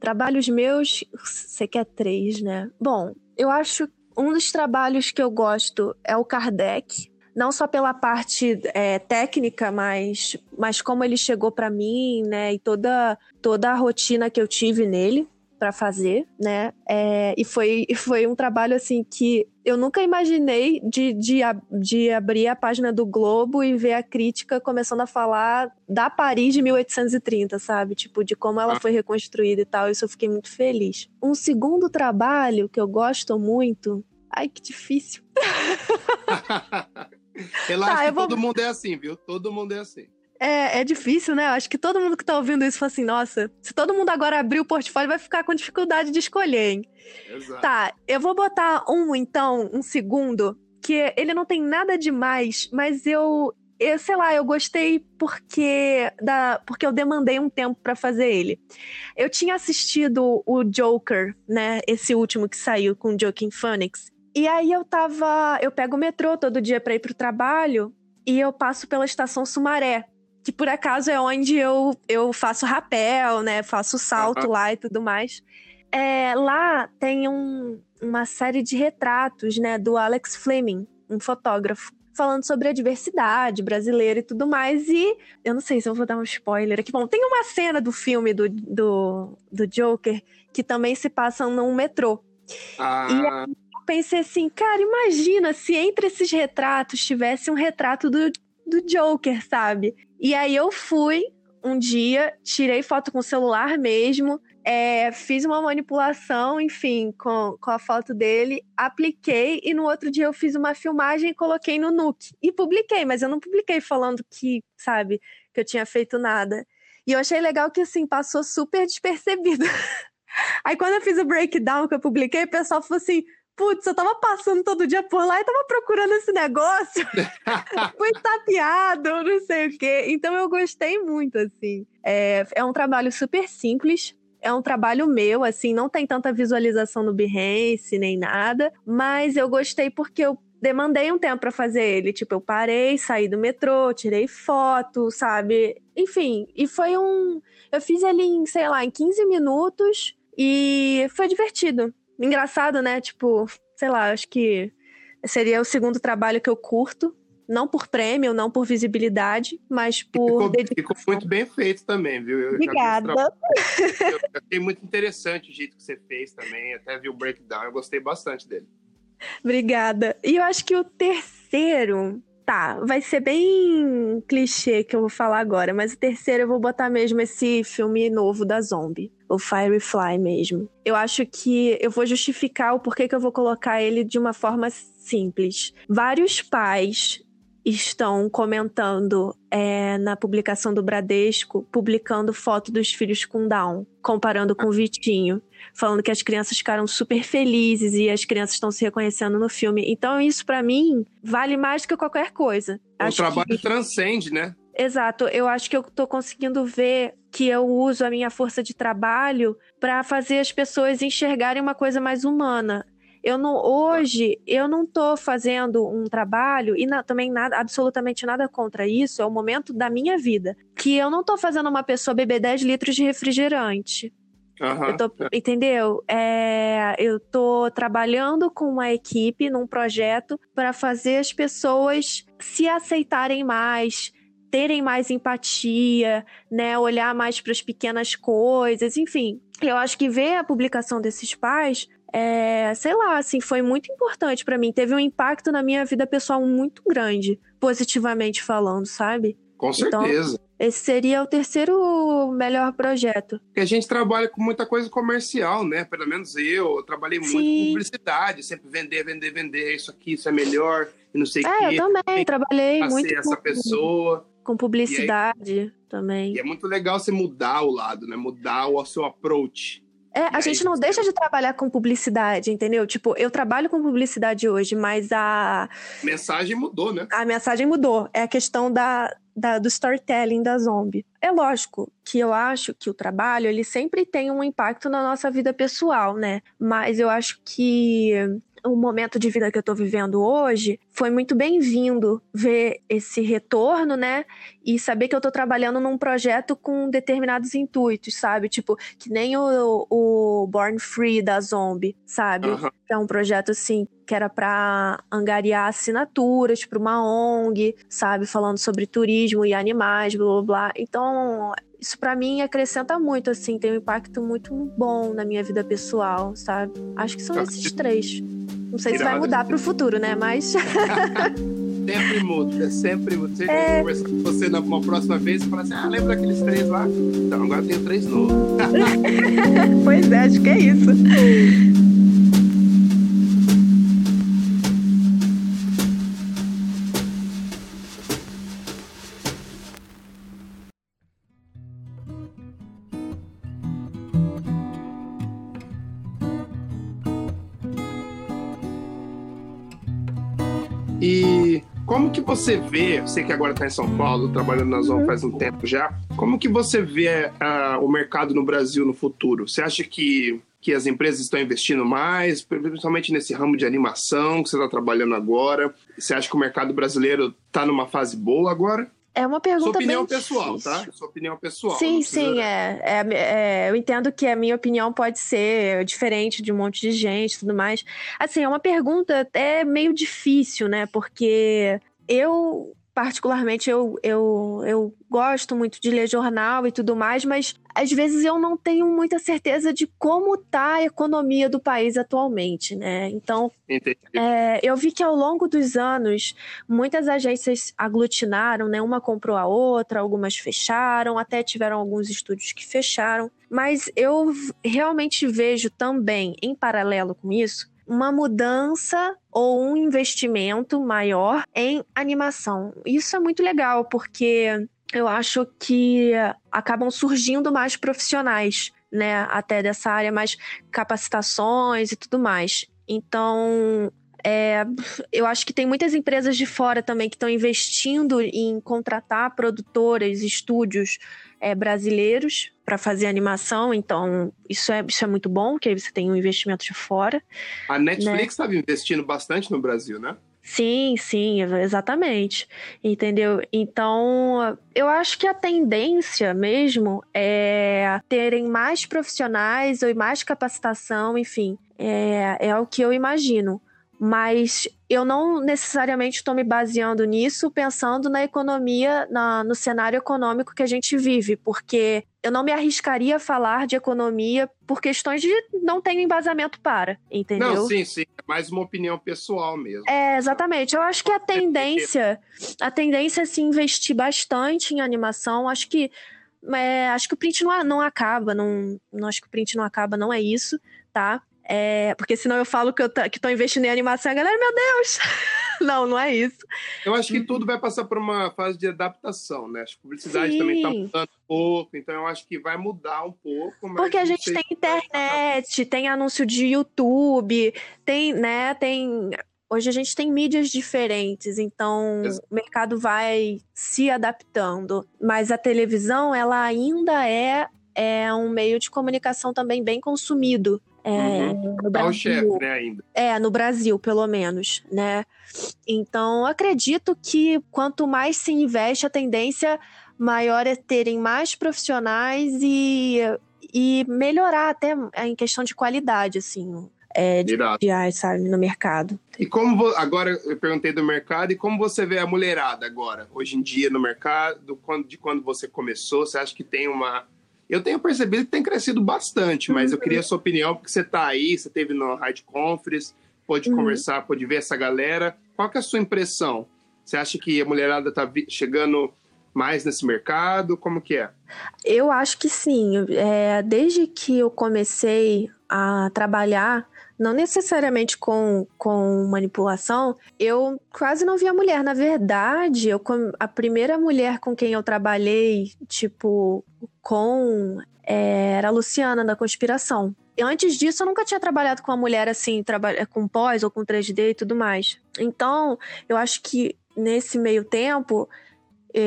Trabalhos meus, você quer três, né? Bom, eu acho um dos trabalhos que eu gosto é o Kardec, não só pela parte é, técnica, mas, mas como ele chegou para mim, né? E toda, toda a rotina que eu tive nele para fazer, né? É, e foi, foi um trabalho assim que eu nunca imaginei de, de, de abrir a página do Globo e ver a crítica começando a falar da Paris de 1830, sabe? Tipo, de como ela foi reconstruída e tal. Isso eu fiquei muito feliz. Um segundo trabalho que eu gosto muito. Ai, que difícil. Relaxa tá, que vou... todo mundo é assim, viu? Todo mundo é assim. É, é difícil, né? Eu acho que todo mundo que tá ouvindo isso fala assim, nossa, se todo mundo agora abrir o portfólio, vai ficar com dificuldade de escolher, hein? Exato. Tá, eu vou botar um, então, um segundo, que ele não tem nada demais, mas eu, eu sei lá, eu gostei porque da, porque eu demandei um tempo para fazer ele. Eu tinha assistido o Joker, né? Esse último que saiu com o Joaquin Phoenix. E aí eu tava. Eu pego o metrô todo dia para ir pro trabalho e eu passo pela estação Sumaré, que por acaso é onde eu, eu faço rapel, né? Faço salto uhum. lá e tudo mais. É, lá tem um, uma série de retratos, né, do Alex Fleming, um fotógrafo, falando sobre a diversidade brasileira e tudo mais. E eu não sei se eu vou dar um spoiler aqui. Bom, tem uma cena do filme do, do, do Joker que também se passa num metrô. Ah. E pensei assim, cara, imagina se entre esses retratos tivesse um retrato do, do Joker, sabe? E aí eu fui um dia, tirei foto com o celular mesmo, é, fiz uma manipulação, enfim, com, com a foto dele, apliquei e no outro dia eu fiz uma filmagem e coloquei no Nuke. E publiquei, mas eu não publiquei falando que, sabe, que eu tinha feito nada. E eu achei legal que, assim, passou super despercebido. Aí quando eu fiz o breakdown que eu publiquei, o pessoal falou assim: putz, eu tava passando todo dia por lá e tava procurando esse negócio. Fui tapeado, não sei o quê. Então eu gostei muito, assim. É, é um trabalho super simples. É um trabalho meu, assim, não tem tanta visualização no Behance nem nada, mas eu gostei porque eu demandei um tempo para fazer ele. Tipo, eu parei, saí do metrô, tirei foto, sabe? Enfim, e foi um. Eu fiz ele em, sei lá, em 15 minutos e foi divertido engraçado, né? Tipo, sei lá, acho que seria o segundo trabalho que eu curto. Não por prêmio, não por visibilidade, mas por. Ficou, ficou muito bem feito também, viu? Eu Obrigada. Eu achei muito interessante o jeito que você fez também, até vi o breakdown, eu gostei bastante dele. Obrigada. E eu acho que o terceiro, tá, vai ser bem clichê que eu vou falar agora, mas o terceiro eu vou botar mesmo esse filme novo da Zombie o Firefly mesmo. Eu acho que eu vou justificar o porquê que eu vou colocar ele de uma forma simples. Vários pais estão comentando é, na publicação do Bradesco, publicando foto dos filhos com Down, comparando com o Vitinho, falando que as crianças ficaram super felizes e as crianças estão se reconhecendo no filme. Então, isso para mim vale mais do que qualquer coisa. O Acho trabalho que... transcende, né? Exato, eu acho que eu tô conseguindo ver que eu uso a minha força de trabalho para fazer as pessoas enxergarem uma coisa mais humana. Eu não, hoje, eu não tô fazendo um trabalho, e na, também nada, absolutamente nada contra isso, é o momento da minha vida, que eu não tô fazendo uma pessoa beber 10 litros de refrigerante. Eu tô, entendeu? É, eu tô trabalhando com uma equipe num projeto para fazer as pessoas se aceitarem mais, terem mais empatia, né? Olhar mais para as pequenas coisas, enfim. Eu acho que ver a publicação desses pais é, sei lá, assim, foi muito importante para mim. Teve um impacto na minha vida pessoal muito grande, positivamente falando, sabe? Com Então, certeza. Esse seria o terceiro melhor projeto. Porque a gente trabalha com muita coisa comercial, né? Pelo menos eu, eu trabalhei muito Sim. com publicidade, sempre vender, vender, vender, isso aqui, isso é melhor, e não sei o É, quê. eu também trabalhei muito essa com, pessoa. com publicidade também. E é muito legal você mudar o lado, né? Mudar o seu approach. É, E a aí gente não deixa de trabalhar com publicidade, entendeu? Tipo, eu trabalho com publicidade hoje, mas a, A mensagem mudou, né? a mensagem mudou. É a questão da, da- do storytelling da zombie. É lógico que eu acho que o trabalho, ele sempre tem um impacto na nossa vida pessoal, né? Mas eu acho que o momento de vida que eu tô vivendo hoje foi muito bem-vindo ver esse retorno, né? E saber que eu tô trabalhando num projeto com determinados intuitos, sabe? Tipo, que nem o, o Born Free da Zombie, sabe? Que é um projeto assim que era para angariar assinaturas para uma ONG, sabe, falando sobre turismo e animais, blá blá blá. Então, isso para mim acrescenta muito assim, tem um impacto muito bom na minha vida pessoal, sabe? Acho que são Tá. esses três. Não sei se vai mudar pro futuro, né? Mas Sempre muda, sempre muda. Se É. conversar com você na uma próxima vez e falar assim, ah, lembra daqueles três lá? Então, agora tem três novos. pois é, acho que é isso. Como que você vê, você que agora está em São Paulo, trabalhando na Uhum. Zona faz um tempo já, como que você vê ah, o mercado no Brasil no futuro? Você acha que, que as empresas estão investindo mais, principalmente nesse ramo de animação que você está trabalhando agora? Você acha que o mercado brasileiro está numa fase boa agora? É uma Sua pergunta opinião bem pessoal, difícil. tá? Sua opinião pessoal. Sim, precisa- sim, é, é, é, Eu entendo que a minha opinião pode ser diferente de um monte de gente e tudo mais. Assim, é uma pergunta até meio difícil, né? Porque eu, particularmente, eu, eu, eu gosto muito de ler jornal e tudo mais, mas às vezes eu não tenho muita certeza de como tá a economia do país atualmente, né? Então, é, eu vi que ao longo dos anos, muitas agências aglutinaram, né? Uma comprou a outra, algumas fecharam, até tiveram alguns estúdios que fecharam. Mas eu realmente vejo também, em paralelo com isso, uma mudança ou um investimento maior em animação. Isso é muito legal, porque eu acho que acabam surgindo mais profissionais, né? Até dessa área, mais capacitações e tudo mais. Então, é, eu acho que tem muitas empresas de fora também que estão investindo em contratar produtoras, estúdios é, brasileiros para fazer animação. Então, isso é, isso é muito bom, que aí você tem um investimento de fora. A Netflix estava investindo bastante no Brasil, né? Sim, sim, ex- exatamente. Entendeu? Então, eu acho que a tendência mesmo é terem mais profissionais ou mais capacitação, enfim, é, é o que eu imagino. Mas eu não necessariamente estou me baseando nisso pensando na economia, na- no cenário econômico que a gente vive, porque eu não me arriscaria a falar de economia por questões de não tenho embasamento para, entendeu? Não, sim, sim. É mais uma opinião pessoal mesmo. É, exatamente. Eu acho que a tendência, a tendência é se investir bastante em animação. Acho que é, acho que o print não, não acaba, não, não acho que o print não acaba, não é isso, tá? É, porque senão eu falo que eu que tô investindo em animação, a galera, meu Deus! não, não é isso. Eu acho que tudo vai passar por uma fase de adaptação, né? Acho que a publicidade também Sim. mudando um pouco, então eu acho que vai mudar um pouco. Porque a gente tem internet, tem anúncio de YouTube, tem, né, tem. Hoje a gente tem mídias diferentes, então Exato. o mercado vai se adaptando. Mas a televisão, ela ainda é, é um meio de comunicação também bem consumido, É, uhum. no Brasil, chefe, né, ainda. É, no Brasil, pelo menos, né? Então, acredito que quanto mais se investe, a tendência maior é terem mais profissionais e, e melhorar até em questão de qualidade, assim, é, de, de sabe, no mercado. E como agora eu perguntei do mercado e como você vê a mulherada agora, hoje em dia no mercado, quando, de quando você começou, você acha que tem uma eu tenho percebido que tem crescido bastante, mas eu queria a sua opinião, porque você está aí, você teve no Hard Conference, pode uhum. conversar, pode ver essa galera. Qual que é a sua impressão? Você acha que a mulherada está chegando mais nesse mercado? Como que é? Eu acho que sim. É, desde que eu comecei a trabalhar não necessariamente com, com manipulação, eu quase não via mulher. Na verdade, eu, a primeira mulher com quem eu trabalhei, tipo, com, é, era a Luciana, da Conspiração. E antes disso, eu nunca tinha trabalhado com uma mulher assim, com pós ou com 3D e tudo mais. Então, eu acho que nesse meio tempo,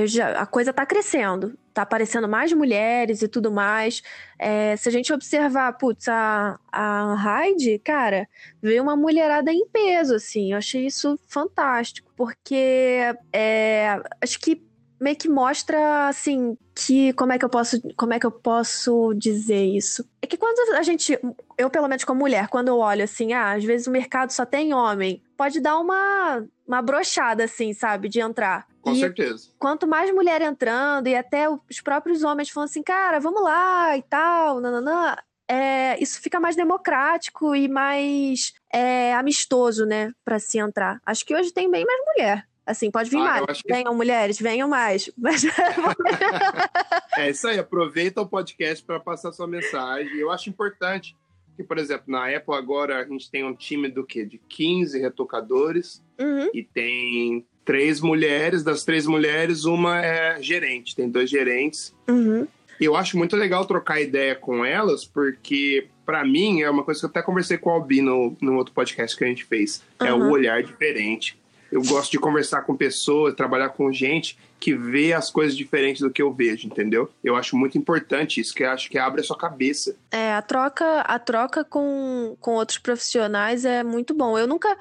já, a coisa está crescendo tá aparecendo mais mulheres e tudo mais. É, se a gente observar, putz, a, a Hyde, cara, veio uma mulherada em peso, assim. Eu achei isso fantástico, porque é, acho que meio que mostra, assim, que como é que eu posso, como é que eu posso dizer isso? É que quando a gente, eu pelo menos como mulher, quando eu olho assim, ah, às vezes o mercado só tem homem, pode dar uma uma brochada assim, sabe, de entrar. Com e certeza. Quanto mais mulher entrando, e até os próprios homens falando assim, cara, vamos lá e tal, nananã, é, isso fica mais democrático e mais é, amistoso, né, para se entrar. Acho que hoje tem bem mais mulher. Assim, pode vir ah, mais. Que... Venham mulheres, venham mais. Mas... é isso aí, aproveita o podcast para passar sua mensagem. Eu acho importante que, por exemplo, na Apple agora a gente tem um time do quê? De 15 retocadores uhum. e tem três mulheres, das três mulheres, uma é gerente, tem dois gerentes. Uhum. Eu acho muito legal trocar ideia com elas, porque para mim é uma coisa que eu até conversei com o Albi no, no outro podcast que a gente fez. Uhum. É o olhar diferente. Eu gosto de conversar com pessoas, trabalhar com gente que vê as coisas diferentes do que eu vejo, entendeu? Eu acho muito importante isso, que acho que abre a sua cabeça. É, a troca, a troca com, com outros profissionais é muito bom. Eu nunca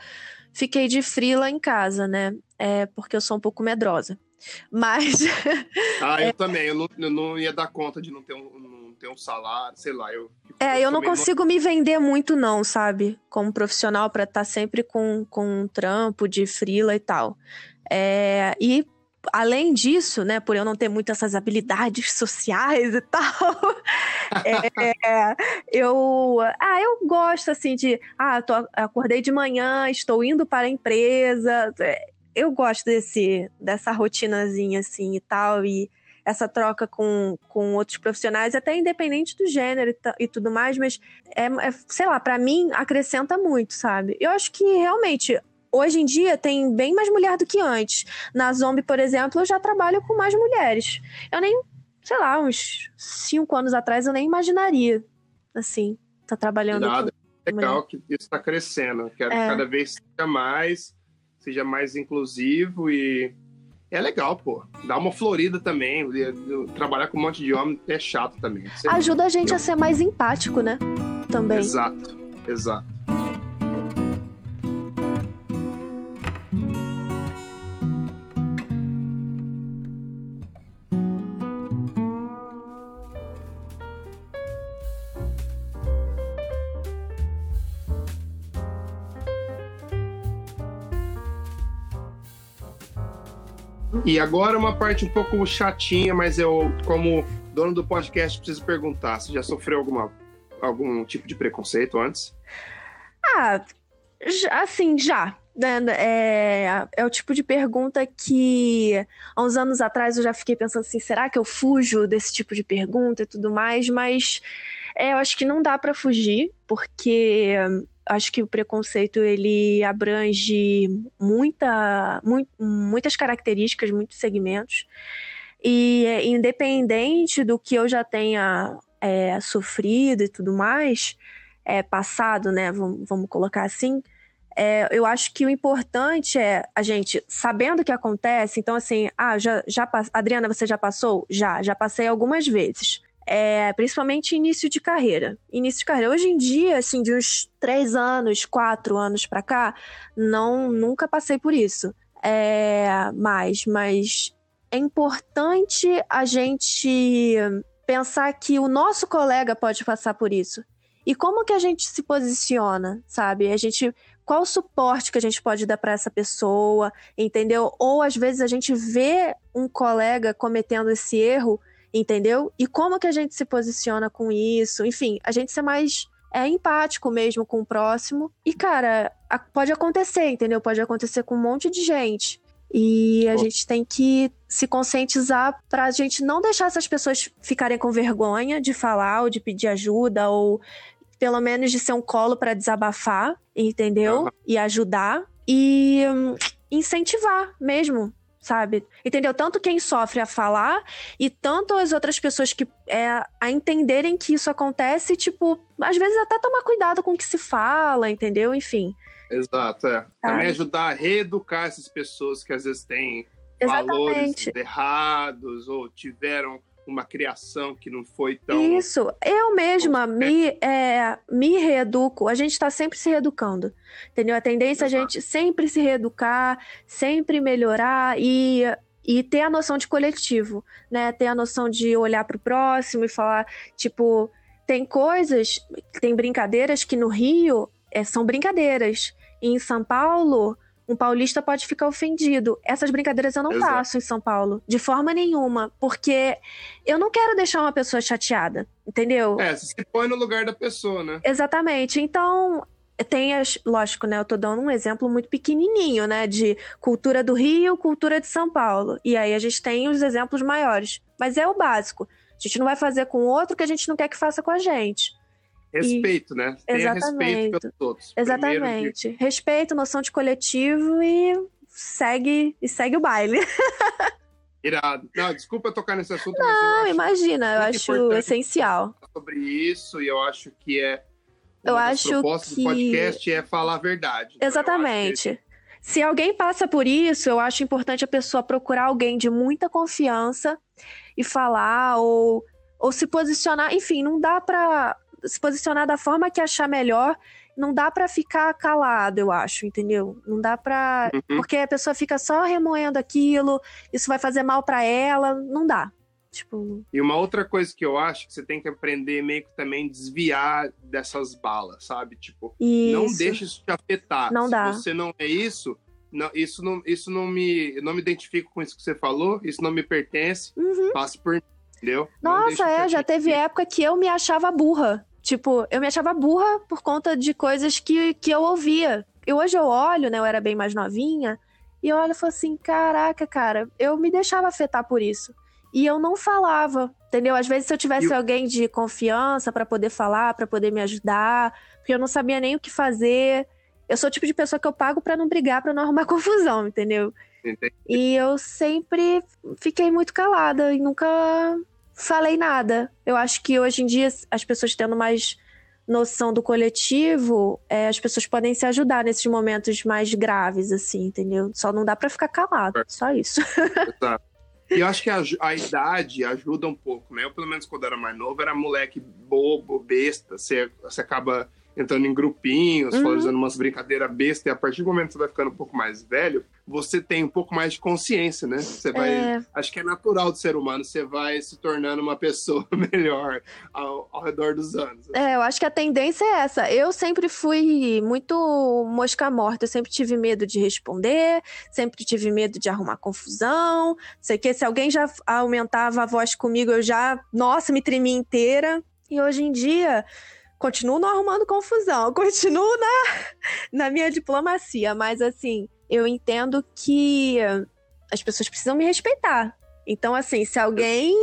fiquei de frila em casa, né? É porque eu sou um pouco medrosa. Mas. ah, eu é... também. Eu não, eu não, ia dar conta de não ter um, não ter um salário, sei lá. Eu, é, eu não consigo não... me vender muito, não, sabe? Como profissional, para estar tá sempre com, com um trampo de frila e tal. É, e além disso, né, por eu não ter muito essas habilidades sociais e tal, é, eu, ah, eu gosto assim de, ah, tô, acordei de manhã, estou indo para a empresa, é, eu gosto desse dessa rotinazinha assim e tal e essa troca com, com outros profissionais, até independente do gênero e, e tudo mais, mas é, é sei lá, para mim acrescenta muito, sabe? Eu acho que realmente hoje em dia tem bem mais mulher do que antes. Na Zombie, por exemplo, eu já trabalho com mais mulheres. Eu nem, sei lá, uns cinco anos atrás eu nem imaginaria, assim, tá trabalhando Nada. Com Legal mulher. que isso está crescendo. Quero é. que cada vez seja mais, seja mais inclusivo e é legal, pô. Dá uma florida também. Trabalhar com um monte de homem é chato também. Você Ajuda a gente a ser mais empático, né? Também. Exato, exato. E agora uma parte um pouco chatinha, mas eu, como dono do podcast, preciso perguntar: você já sofreu alguma, algum tipo de preconceito antes? Ah, assim, já. Né, é, é o tipo de pergunta que há uns anos atrás eu já fiquei pensando assim: será que eu fujo desse tipo de pergunta e tudo mais? Mas é, eu acho que não dá para fugir, porque acho que o preconceito ele abrange muita, mu muitas características, muitos segmentos. E é, independente do que eu já tenha é, sofrido e tudo mais, é, passado, né? Vamos, vamos colocar assim. É, eu acho que o importante é a gente, sabendo o que acontece, então assim, ah, já, já Adriana, você já passou? Já, já passei algumas vezes. É, principalmente início de carreira. Início de carreira. Hoje em dia, assim, de uns três anos, quatro anos para cá, não, nunca passei por isso. É, mais, mas é importante a gente pensar que o nosso colega pode passar por isso. E como que a gente se posiciona, sabe? A gente qual o suporte que a gente pode dar para essa pessoa, entendeu? Ou às vezes a gente vê um colega cometendo esse erro, entendeu? E como que a gente se posiciona com isso? Enfim, a gente ser mais é empático mesmo com o próximo. E cara, pode acontecer, entendeu? Pode acontecer com um monte de gente. E a gente tem que se conscientizar para a gente não deixar essas pessoas ficarem com vergonha de falar ou de pedir ajuda ou pelo menos de ser um colo para desabafar, entendeu? Uhum. E ajudar e hum, incentivar mesmo, sabe? Entendeu? Tanto quem sofre a falar e tanto as outras pessoas que é, a entenderem que isso acontece, tipo, às vezes até tomar cuidado com o que se fala, entendeu? Enfim. Exato, é. Também ajudar a reeducar essas pessoas que às vezes têm Exatamente. valores errados ou tiveram uma criação que não foi tão. Isso, eu mesma me, é, me reeduco. A gente está sempre se reeducando. Entendeu? A tendência Exato. é a gente sempre se reeducar, sempre melhorar e, e ter a noção de coletivo, né? Ter a noção de olhar para o próximo e falar, tipo, tem coisas, tem brincadeiras que no Rio é, são brincadeiras. E em São Paulo um paulista pode ficar ofendido. Essas brincadeiras eu não Exato. faço em São Paulo, de forma nenhuma, porque eu não quero deixar uma pessoa chateada, entendeu? É, você se põe no lugar da pessoa, né? Exatamente. Então, tem as, lógico, né? Eu tô dando um exemplo muito pequenininho, né? De cultura do Rio, cultura de São Paulo. E aí a gente tem os exemplos maiores. Mas é o básico. A gente não vai fazer com outro que a gente não quer que faça com a gente. Respeito, e... né? Tenha Exatamente. respeito pelos outros. Exatamente. Respeito, noção de coletivo e segue, e segue o baile. Irado. Não, desculpa tocar nesse assunto. Não, eu imagina, eu acho essencial. Sobre isso, e eu acho que é. eu acho que. do podcast é falar a verdade. Então Exatamente. Se alguém passa por isso, eu acho importante a pessoa procurar alguém de muita confiança e falar ou, ou se posicionar. Enfim, não dá pra se posicionar da forma que achar melhor. Não dá para ficar calado, eu acho, entendeu? Não dá para, uhum. porque a pessoa fica só remoendo aquilo, isso vai fazer mal para ela, não dá. Tipo... E uma outra coisa que eu acho que você tem que aprender meio que também desviar dessas balas, sabe? Tipo, isso. não deixe isso te afetar. Não Se dá. você não é isso, não, isso não, isso não me, não me identifico com isso que você falou, isso não me pertence. Uhum. Passe por entendeu? Nossa, é, já teve época que eu me achava burra. Tipo, eu me achava burra por conta de coisas que, que eu ouvia. E hoje eu olho, né? Eu era bem mais novinha. E eu olho e falo assim: caraca, cara, eu me deixava afetar por isso. E eu não falava, entendeu? Às vezes, se eu tivesse eu... alguém de confiança para poder falar, para poder me ajudar, porque eu não sabia nem o que fazer. Eu sou o tipo de pessoa que eu pago para não brigar, para não arrumar confusão, entendeu? Entendi. E eu sempre fiquei muito calada e nunca falei nada. Eu acho que hoje em dia as pessoas tendo mais noção do coletivo, é, as pessoas podem se ajudar nesses momentos mais graves, assim, entendeu? Só não dá para ficar calado, é. só isso. Exato. E eu acho que a, a, idade ajuda um pouco, né? Eu, pelo menos, quando era mais novo, era moleque bobo, besta. Você, você acaba entrando em grupinhos, uhum. fazendo umas brincadeiras bestas, e a partir do momento que você vai ficando um pouco mais velho, você tem um pouco mais de consciência, né? Você vai. É... Acho que é natural do ser humano, você vai se tornando uma pessoa melhor ao, ao redor dos anos. É, eu acho que a tendência é essa. Eu sempre fui muito mosca morta, eu sempre tive medo de responder, sempre tive medo de arrumar confusão. Sei que se alguém já aumentava a voz comigo, eu já, nossa, me tremia inteira. E hoje em dia, continuo não arrumando confusão, continuo na, na minha diplomacia, mas assim, eu entendo que as pessoas precisam me respeitar. Então, assim, se alguém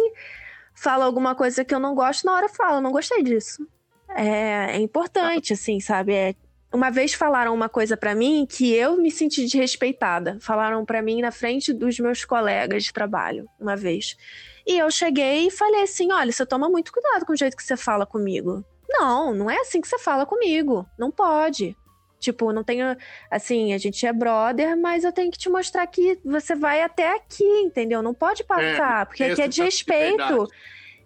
fala alguma coisa que eu não gosto, na hora fala, não gostei disso. É, é importante, assim, sabe? É, uma vez falaram uma coisa para mim que eu me senti desrespeitada. Falaram para mim na frente dos meus colegas de trabalho, uma vez. E eu cheguei e falei assim: olha, você toma muito cuidado com o jeito que você fala comigo. Não, não é assim que você fala comigo. Não pode. Tipo, não tenho. Assim, a gente é brother, mas eu tenho que te mostrar que você vai até aqui, entendeu? Não pode passar, é, porque aqui é de respeito.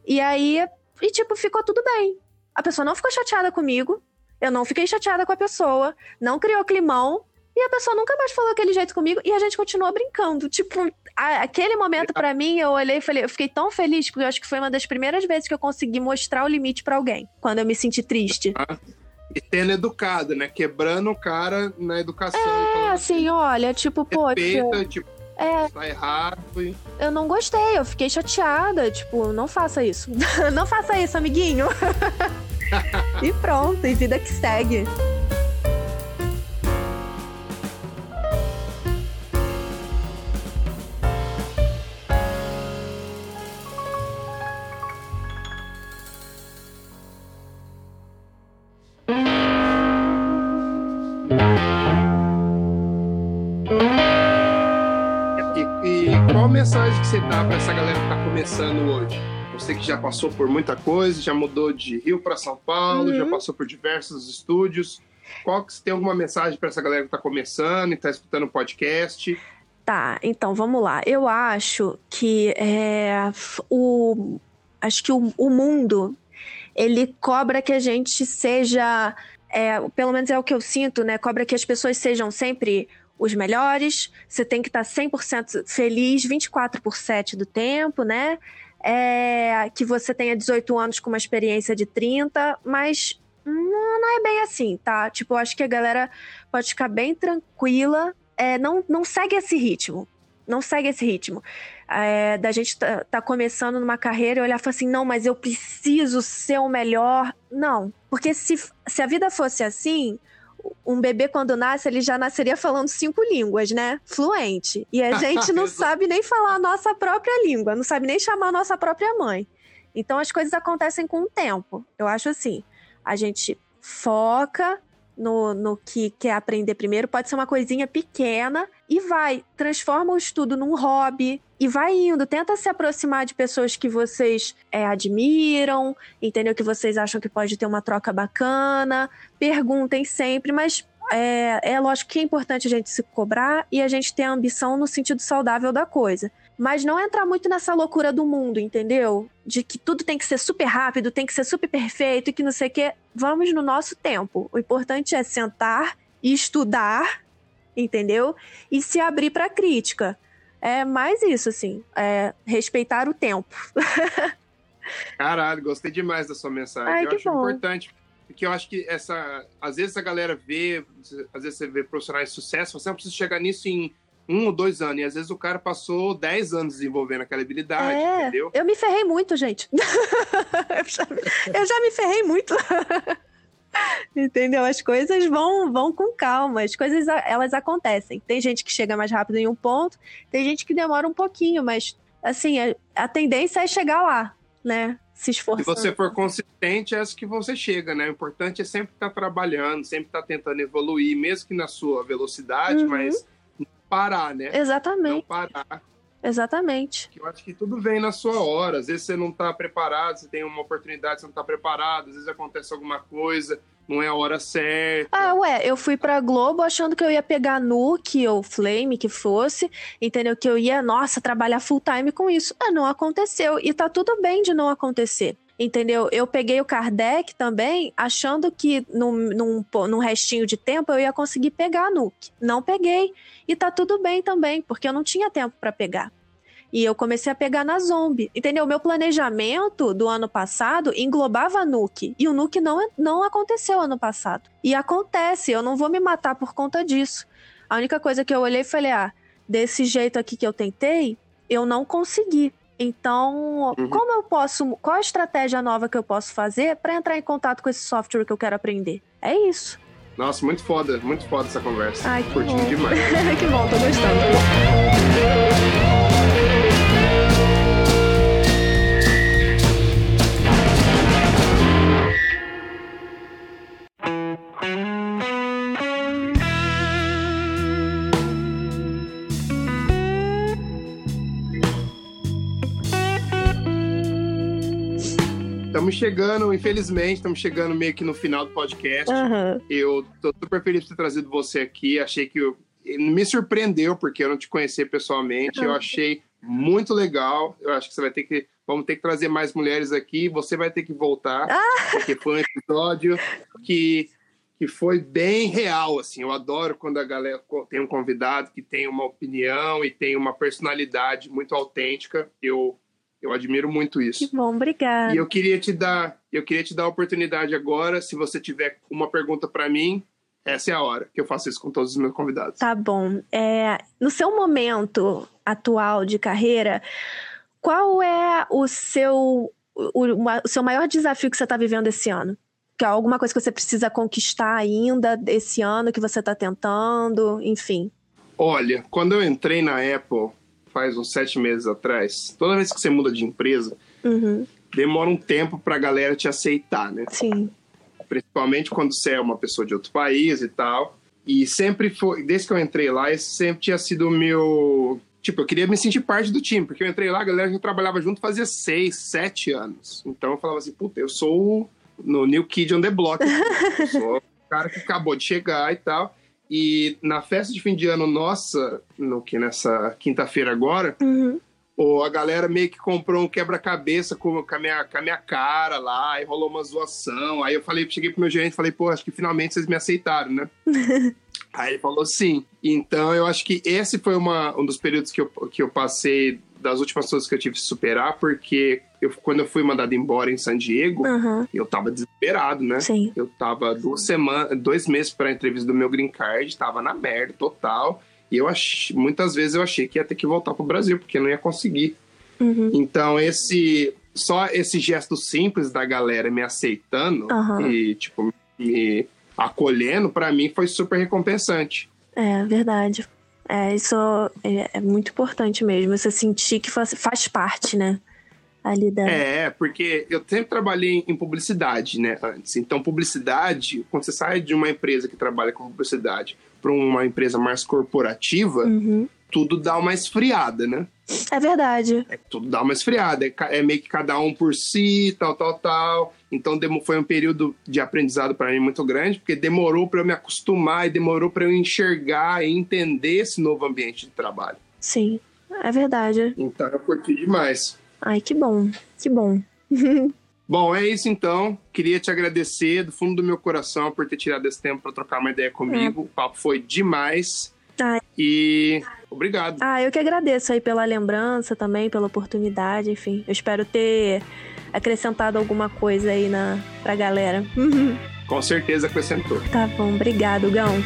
E aí E, tipo, ficou tudo bem. A pessoa não ficou chateada comigo, eu não fiquei chateada com a pessoa, não criou climão, e a pessoa nunca mais falou aquele jeito comigo e a gente continuou brincando. Tipo, a, aquele momento para mim, eu olhei e falei, eu fiquei tão feliz porque eu acho que foi uma das primeiras vezes que eu consegui mostrar o limite para alguém, quando eu me senti triste. Ah, e sendo educado, né? Quebrando o cara na educação. É, assim, olha, tipo, pô, respeita, tipo, é, tá errado. E... Eu não gostei, eu fiquei chateada. Tipo, não faça isso. não faça isso, amiguinho. e pronto, e vida que segue. Mensagem que você dá para essa galera que está começando hoje? Você que já passou por muita coisa, já mudou de Rio para São Paulo, uhum. já passou por diversos estúdios. Qual que você tem alguma mensagem para essa galera que está começando e está escutando o podcast? Tá, então vamos lá. Eu acho que é, o acho que o, o mundo ele cobra que a gente seja é, pelo menos é o que eu sinto, né? Cobra que as pessoas sejam sempre os melhores, você tem que estar 100% feliz 24 por 7 do tempo, né? É, que você tenha 18 anos com uma experiência de 30, mas não, não, é bem assim, tá? Tipo, eu acho que a galera pode ficar bem tranquila, é, não, não segue esse ritmo, não segue esse ritmo. É, da gente tá, tá, começando numa carreira e olhar e falar assim, não, mas eu preciso ser o melhor. Não, porque se, se a vida fosse assim, um bebê, quando nasce, ele já nasceria falando cinco línguas, né? Fluente. E a gente não sabe nem falar a nossa própria língua, não sabe nem chamar a nossa própria mãe. Então as coisas acontecem com o tempo. Eu acho assim: a gente foca no, no que quer aprender primeiro, pode ser uma coisinha pequena, e vai, transforma o estudo num hobby, e vai indo, tenta se aproximar de pessoas que vocês é, admiram, entendeu? Que vocês acham que pode ter uma troca bacana, perguntem sempre, mas é, é lógico que é importante a gente se cobrar e a gente ter a ambição no sentido saudável da coisa. Mas não entrar muito nessa loucura do mundo, entendeu? De que tudo tem que ser super rápido, tem que ser super perfeito e que não sei o quê. Vamos no nosso tempo. O importante é sentar e estudar, entendeu? E se abrir para crítica. É mais isso, assim. É respeitar o tempo. Caralho, gostei demais da sua mensagem. Ai, eu acho bom. importante porque eu acho que essa. Às vezes a galera vê, às vezes você vê profissionais de sucesso, você não precisa chegar nisso em um ou dois anos. E às vezes o cara passou dez anos desenvolvendo aquela habilidade, é, entendeu? Eu me ferrei muito, gente. eu, já, eu já me ferrei muito. Entendeu? As coisas vão, vão com calma, as coisas elas acontecem. Tem gente que chega mais rápido em um ponto, tem gente que demora um pouquinho, mas assim, a, a tendência é chegar lá, né? se esforçando. Se você for consistente, é isso que você chega, né? O importante é sempre estar trabalhando, sempre estar tentando evoluir, mesmo que na sua velocidade, uhum. mas não parar, né? Exatamente. Não parar. Exatamente. Eu acho que tudo vem na sua hora. Às vezes você não está preparado, você tem uma oportunidade, você não está preparado, às vezes acontece alguma coisa, não é a hora certa. Ah, ué, eu fui pra Globo achando que eu ia pegar Nuke ou Flame, que fosse, entendeu? Que eu ia, nossa, trabalhar full time com isso. Ah, não aconteceu. E tá tudo bem de não acontecer. Entendeu? Eu peguei o Kardec também, achando que num, num, num restinho de tempo eu ia conseguir pegar a Nuke. Não peguei. E tá tudo bem também, porque eu não tinha tempo para pegar. E eu comecei a pegar na Zombie. Entendeu? Meu planejamento do ano passado englobava a Nuke. E o Nuke não, não aconteceu ano passado. E acontece, eu não vou me matar por conta disso. A única coisa que eu olhei e falei: ah, desse jeito aqui que eu tentei, eu não consegui. Então, uhum. como eu posso. Qual a estratégia nova que eu posso fazer para entrar em contato com esse software que eu quero aprender? É isso. Nossa, muito foda, muito foda essa conversa. Ai, que Curtindo bom. demais. que bom, tô gostando. Estamos chegando, infelizmente, estamos chegando meio que no final do podcast. Uhum. Eu tô super feliz por ter trazido você aqui. Achei que eu... me surpreendeu, porque eu não te conhecia pessoalmente. Uhum. Eu achei muito legal. Eu acho que você vai ter que vamos ter que trazer mais mulheres aqui, você vai ter que voltar, ah. porque foi um episódio que, que foi bem real, assim. Eu adoro quando a galera tem um convidado que tem uma opinião e tem uma personalidade muito autêntica. Eu eu admiro muito isso. Que bom, obrigada. E eu queria te dar, eu queria te dar a oportunidade agora, se você tiver uma pergunta para mim, essa é a hora que eu faço isso com todos os meus convidados. Tá bom. É, no seu momento atual de carreira, qual é o seu, o, o seu maior desafio que você está vivendo esse ano? Que é alguma coisa que você precisa conquistar ainda esse ano que você está tentando, enfim. Olha, quando eu entrei na Apple faz uns sete meses atrás, toda vez que você muda de empresa, uhum. demora um tempo para a galera te aceitar, né? Sim principalmente quando você é uma pessoa de outro país e tal. E sempre foi, desde que eu entrei lá, esse sempre tinha sido o meu. Tipo, eu queria me sentir parte do time, porque eu entrei lá, a galera já trabalhava junto fazia seis, sete anos. Então eu falava assim, puta, eu sou no New Kid on the Block. eu sou o cara que acabou de chegar e tal. E na festa de fim de ano nossa, no que nessa quinta-feira agora, uhum a galera meio que comprou um quebra-cabeça com, com, a minha, com a minha cara lá, e rolou uma zoação. Aí eu falei, cheguei pro meu gerente e falei, pô, acho que finalmente vocês me aceitaram, né? Aí ele falou sim. Então eu acho que esse foi uma, um dos períodos que eu, que eu passei, das últimas coisas que eu tive que superar, porque eu, quando eu fui mandado embora em San Diego, uhum. eu tava desesperado, né? Sim. Eu tava duas semanas, dois meses pra entrevista do meu green card, tava na merda total. E eu ach... muitas vezes eu achei que ia ter que voltar pro Brasil, porque não ia conseguir. Uhum. Então, esse só esse gesto simples da galera me aceitando uhum. e, tipo, me acolhendo, para mim foi super recompensante. É, verdade. É, isso é, é, muito importante mesmo, você sentir que faz, faz parte, né? É, porque eu sempre trabalhei em publicidade, né, antes. Então, publicidade, quando você sai de uma empresa que trabalha com publicidade para uma empresa mais corporativa, uhum. tudo dá uma esfriada, né? É verdade. É, tudo dá uma esfriada. É, é, meio que cada um por si, tal, tal, tal. Então foi um período de aprendizado para mim muito grande, porque demorou para eu me acostumar e demorou para eu enxergar e entender esse novo ambiente de trabalho. Sim, é verdade. Então eu curti demais. Ai, que bom, que bom. Bom, é isso então. Queria te agradecer do fundo do meu coração por ter tirado esse tempo para trocar uma ideia comigo. É. O papo foi demais. Ai. E obrigado. Ah, eu que agradeço aí pela lembrança também, pela oportunidade, enfim. Eu espero ter acrescentado alguma coisa aí na pra galera. Com certeza acrescentou. Tá bom, obrigado, Gão.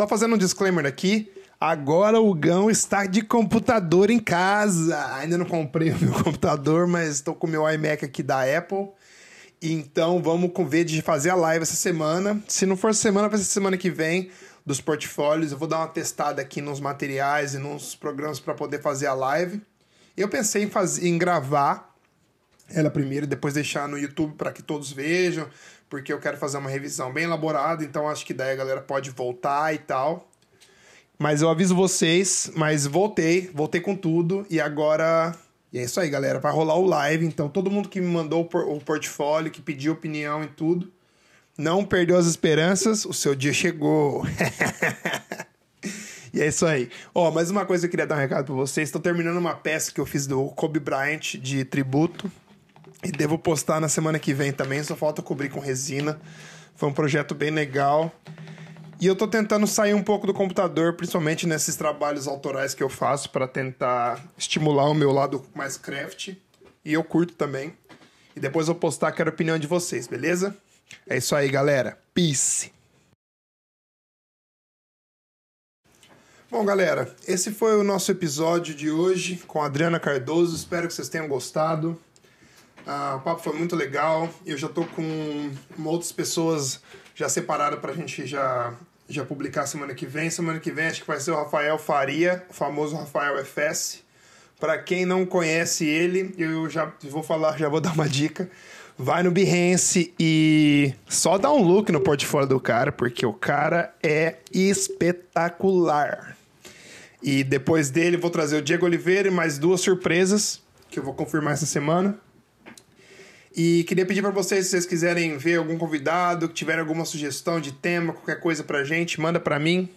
Só fazendo um disclaimer aqui. Agora o Gão está de computador em casa. Ainda não comprei o meu computador, mas estou com o meu iMac aqui da Apple. Então vamos ver de fazer a live essa semana. Se não for semana, vai ser semana que vem dos portfólios. Eu vou dar uma testada aqui nos materiais e nos programas para poder fazer a live. Eu pensei em, fazer, em gravar ela primeiro e depois deixar no YouTube para que todos vejam, porque eu quero fazer uma revisão bem elaborada, então acho que daí a galera pode voltar e tal. Mas eu aviso vocês, mas voltei, voltei com tudo e agora. E é isso aí, galera. Vai rolar o live. Então, todo mundo que me mandou o portfólio, que pediu opinião e tudo, não perdeu as esperanças, o seu dia chegou. e é isso aí. Ó, mais uma coisa que eu queria dar um recado pra vocês. Estou terminando uma peça que eu fiz do Kobe Bryant de tributo. E devo postar na semana que vem também, só falta cobrir com resina. Foi um projeto bem legal. E eu tô tentando sair um pouco do computador, principalmente nesses trabalhos autorais que eu faço para tentar estimular o meu lado mais craft. E eu curto também. E depois eu postar, quero a opinião de vocês, beleza? É isso aí, galera. Peace. Bom, galera, esse foi o nosso episódio de hoje com a Adriana Cardoso. Espero que vocês tenham gostado. Ah, o papo foi muito legal. Eu já tô com outras pessoas já separadas pra gente já, já publicar semana que vem. Semana que vem acho que vai ser o Rafael Faria, o famoso Rafael FS, Para quem não conhece ele, eu já vou falar, já vou dar uma dica. Vai no Behance e só dá um look no portfólio do cara, porque o cara é espetacular. E depois dele vou trazer o Diego Oliveira e mais duas surpresas que eu vou confirmar essa semana. E queria pedir para vocês, se vocês quiserem ver algum convidado, que tiverem alguma sugestão de tema, qualquer coisa pra gente, manda para mim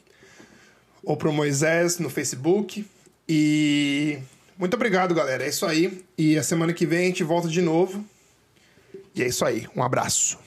ou pro Moisés no Facebook. E muito obrigado, galera. É isso aí. E a semana que vem a gente volta de novo. E é isso aí. Um abraço.